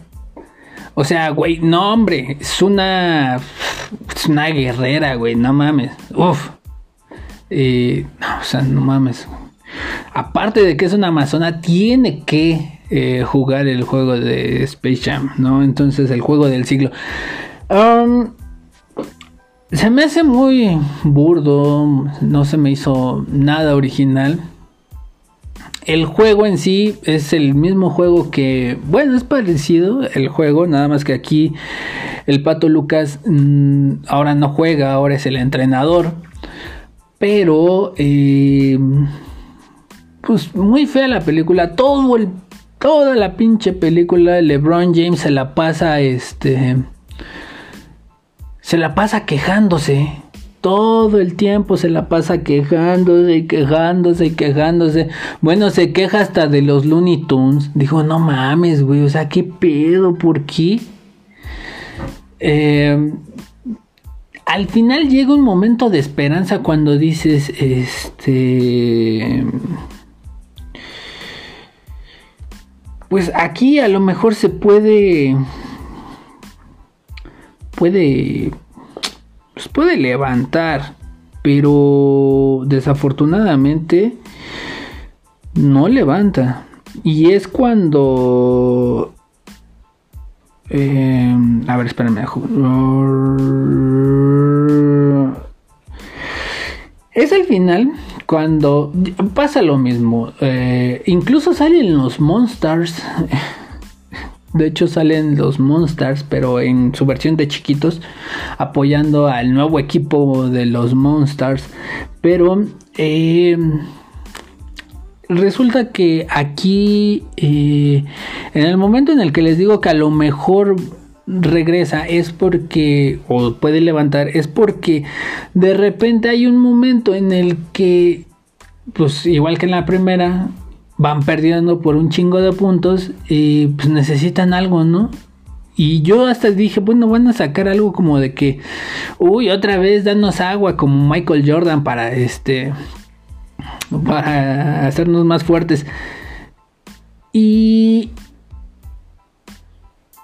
O sea, güey, no, hombre, es una, es una guerrera, güey, no mames. Uf. No, o sea, no mames. Aparte de que es una amazona, tiene que eh, jugar el juego de Space Jam, ¿no? Entonces, el juego del siglo. Se me hace muy burdo, no se me hizo nada original. El juego en sí es el mismo juego que, bueno, es parecido el juego, nada más que aquí el Pato Lucas mm, ahora no juega, ahora es el entrenador. Pero, eh, pues muy fea la película, todo el, toda la pinche película, LeBron James se la pasa, este, se la pasa quejándose todo el tiempo se la pasa quejándose y quejándose y quejándose. Bueno, se queja hasta de los Looney Tunes. Dijo, no mames, güey, o sea, ¿qué pedo? ¿Por qué? Eh, al final llega un momento de esperanza cuando dices, este... Pues aquí a lo mejor se puede... Puede pues puede levantar, pero desafortunadamente no levanta. Y es cuando... Eh, a ver, espérame. Es el final cuando pasa lo mismo. Eh, incluso salen los Monsters. <laughs> De hecho salen los Monsters, pero en su versión de chiquitos, apoyando al nuevo equipo de los Monsters. Pero eh, resulta que aquí, eh, en el momento en el que les digo que a lo mejor regresa es porque, o puede levantar, es porque de repente hay un momento en el que, pues igual que en la primera, van perdiendo por un chingo de puntos y pues necesitan algo, ¿no? Y yo hasta dije, bueno, van a sacar algo como de que, uy, otra vez danos agua como Michael Jordan para este, para hacernos más fuertes. Y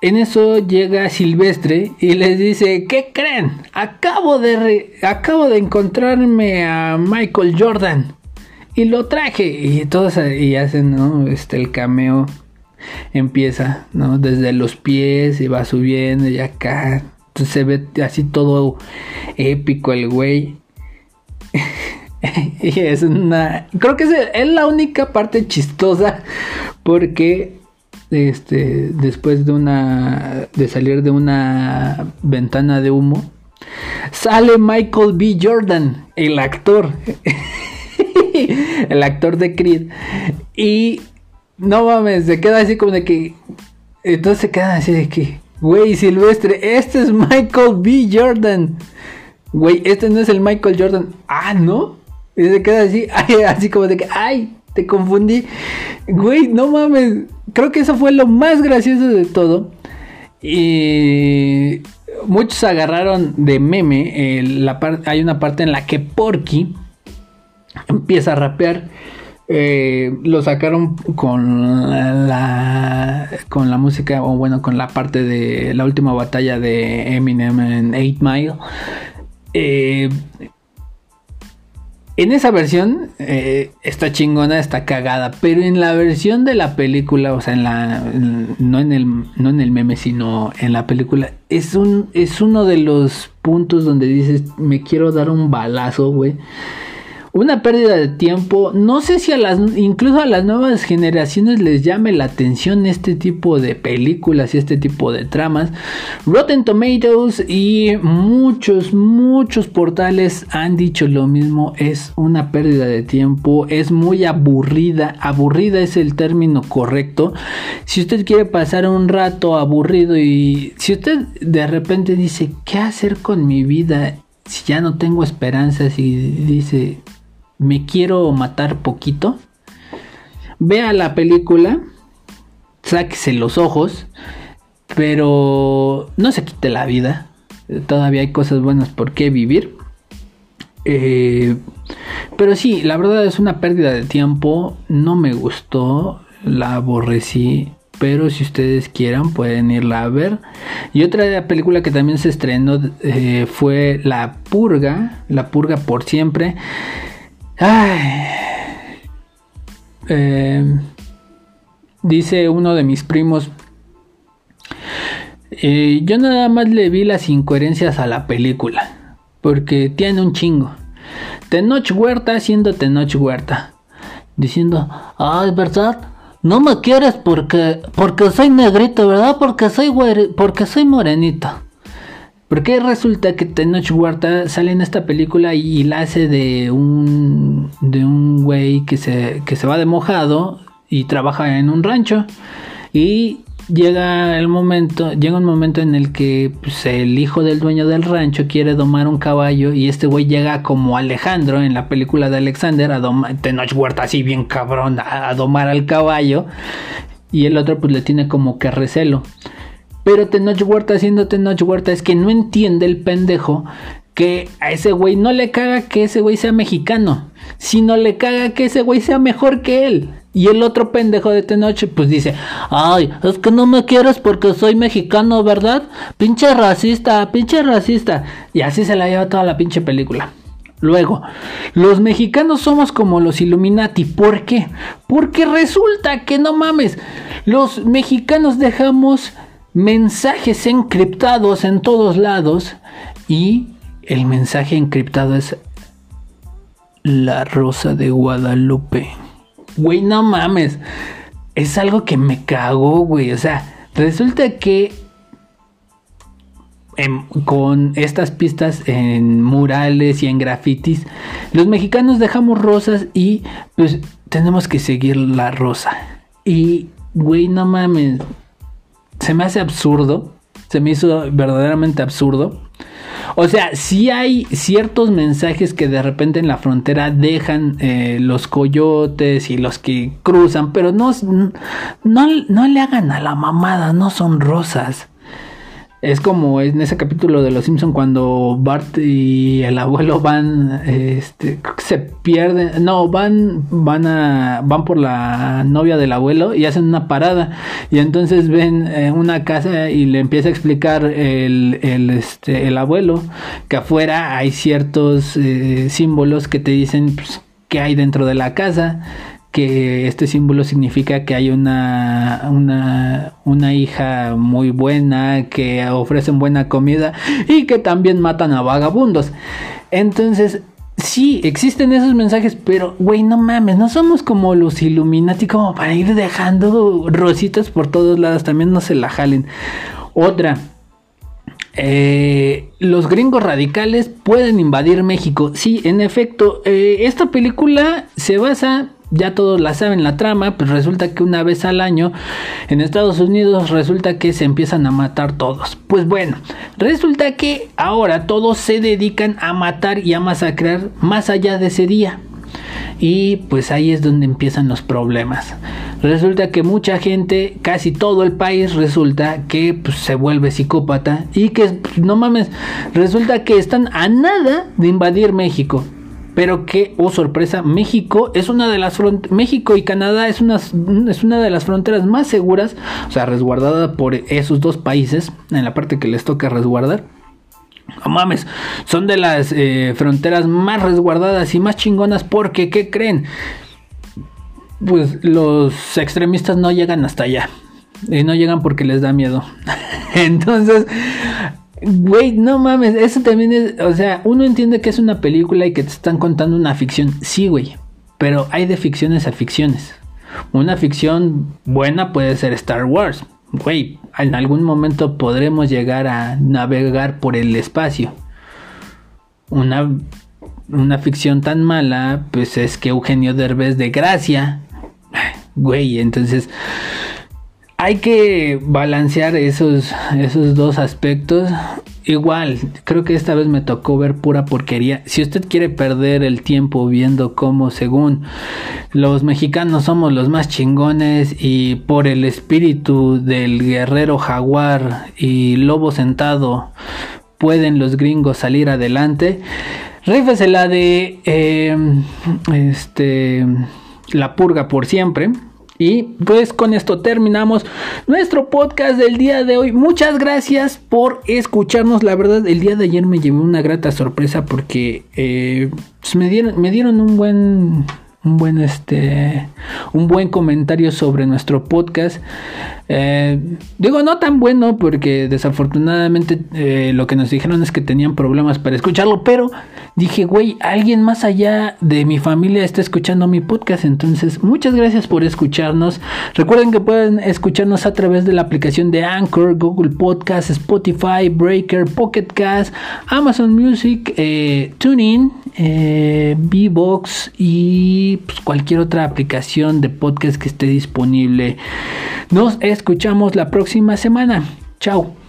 en eso llega Silvestre y les dice, ¿qué creen? Acabo de, acabo de encontrarme a Michael Jordan y lo traje. Y todos y hacen, ¿no? Este, el cameo empieza, ¿no? Desde los pies y va subiendo y acá. Entonces se ve así todo épico el güey. <laughs> y es una. Creo que es, la única parte chistosa. Porque. Este. Después de una. De salir de una ventana de humo. Sale Michael B. Jordan, el actor. <laughs> el actor de Creed. Y no mames, se queda así como de que. Entonces se queda así de que. Güey, Silvestre, este es Michael B. Jordan. Güey, este no es el Michael Jordan. Ah, ¿no? Y se queda así, <laughs> así como de que, ay, te confundí. Güey, no mames. Creo que eso fue lo más gracioso de todo. Y muchos agarraron de meme. hay una parte en la que Porky empieza a rapear. Eh, lo sacaron con la con la música o bueno con la parte de la última batalla de Eminem en 8 Mile eh, en esa versión eh, está chingona, está cagada, pero en la versión de la película, o sea, en la no en el no en el meme, sino en la película es un es uno de los puntos donde dices, "Me quiero dar un balazo, güey." Una pérdida de tiempo. No sé si a las, incluso a las nuevas generaciones les llame la atención este tipo de películas y este tipo de tramas. Rotten Tomatoes y muchos, muchos portales han dicho lo mismo. Es una pérdida de tiempo, es muy aburrida. Aburrida es el término correcto. Si usted quiere pasar un rato aburrido y si usted de repente dice, ¿qué hacer con mi vida? Si ya no tengo esperanzas y dice, me quiero matar poquito, vea la película, sáquese los ojos, pero no se quite la vida. Todavía hay cosas buenas por qué vivir. Eh, pero sí, la verdad es una pérdida de tiempo. No me gustó, la aborrecí. Pero si ustedes quieran pueden irla a ver. Y otra película que también se estrenó eh, fue La Purga. La Purga por siempre. Eh, dice uno de mis primos. Eh, yo nada más le vi las incoherencias a la película. Porque tiene un chingo. Tenoch Huerta haciendo Tenoch Huerta. Diciendo, ah, es verdad. No me quieres porque porque soy negrito, ¿verdad? Porque soy porque soy morenito. Porque resulta que Tenoch Huerta sale en esta película y, la hace de un de un güey que se, que se va de mojado y trabaja en un rancho. Y llega el momento, llega un momento en el que pues, el hijo del dueño del rancho quiere domar un caballo y este güey llega como Alejandro en la película de Alexander a domar, Tenoch Huerta así bien cabrón a, a domar al caballo y el otro pues le tiene como que. Pero Tenoch Huerta haciendo Tenoch Huerta es que no entiende el pendejo que a ese güey no le caga que ese güey sea mexicano, sino le caga que ese güey sea mejor que él. Y el otro pendejo de Tenoch pues dice, ay, es que no me quieres porque soy mexicano, ¿verdad? Pinche racista, pinche racista. Y así se la lleva toda la pinche película. Luego, los mexicanos somos como los Illuminati. ¿Por qué? Porque resulta que no mames, los mexicanos dejamos mensajes encriptados en todos lados y el mensaje encriptado es la rosa de Guadalupe. Güey, no mames. Es algo que me cagó, güey. O sea, resulta que con estas pistas en murales y en grafitis, los mexicanos dejamos rosas y pues tenemos que seguir la rosa. Y, güey, no mames se me hace absurdo. Se me hizo verdaderamente absurdo. O sea, sí hay ciertos mensajes que de repente en la frontera dejan eh, los coyotes y los que cruzan, pero no, no, no le hagan a la mamada, no son rosas. Es como en ese capítulo de Los Simpson cuando Bart y el abuelo van, este, se pierden, no, van, van a, van por la novia del abuelo y hacen una parada. Y entonces ven eh, una casa y le empieza a explicar el, el, este, el abuelo que afuera hay ciertos eh, símbolos que te dicen pues, qué hay dentro de la casa que este símbolo significa que hay una, una, una hija muy buena, que ofrecen buena comida y que también matan a vagabundos. Entonces, sí, existen esos mensajes, pero, güey, no mames, no somos como los Illuminati como para ir dejando rositas por todos lados, también no se la jalen. Otra, eh, los gringos radicales pueden invadir México. Sí, en efecto, eh, esta película se basa ya todos la saben la trama, pues resulta que una vez al año en Estados Unidos resulta que se empiezan a matar todos. Pues bueno, resulta que ahora todos se dedican a matar y a masacrar más allá de ese día. Y pues ahí es donde empiezan los problemas. Resulta que mucha gente, casi todo el país, resulta que pues, se vuelve psicópata y que pues, no mames, resulta que están a nada de invadir México pero que, oh sorpresa, México es una de las México y Canadá es una, es una de las fronteras más seguras, o sea, resguardada por esos dos países, en la parte que les toca resguardar. No mames, son de las eh, fronteras más resguardadas y más chingonas porque, ¿qué creen? Pues los extremistas no llegan hasta allá. Y no llegan porque les da miedo. <laughs> Entonces, Güey, no mames, eso también es, o sea, uno entiende que es una película y que te están contando una ficción, sí, güey, pero hay de ficciones a ficciones. Una ficción buena puede ser Star Wars, güey, en algún momento podremos llegar a navegar por el espacio. Una, una ficción tan mala, pues es que Eugenio Derbez de Gracia, güey, entonces hay que balancear esos, esos dos aspectos. Igual, creo que esta vez me tocó ver pura porquería. Si usted quiere perder el tiempo viendo cómo según los mexicanos somos los más chingones y por el espíritu del guerrero jaguar y lobo sentado pueden los gringos salir adelante, rífese la de eh, este la purga por siempre y pues con esto terminamos nuestro podcast del día de hoy. Muchas gracias por escucharnos. La verdad, el día de ayer me llevé una grata sorpresa porque eh, pues, me, dieron, me dieron un buen un buen este un buen comentario sobre nuestro podcast eh, digo no tan bueno porque desafortunadamente eh, lo que nos dijeron es que tenían problemas para escucharlo pero dije güey alguien más allá de mi familia está escuchando mi podcast entonces muchas gracias por escucharnos recuerden que pueden escucharnos a través de la aplicación de Anchor Google Podcast Spotify Breaker Pocket Cast Amazon Music eh, TuneIn eh, Bbox y pues, cualquier otra aplicación de podcast que esté disponible. Nos escuchamos la próxima semana. Chao.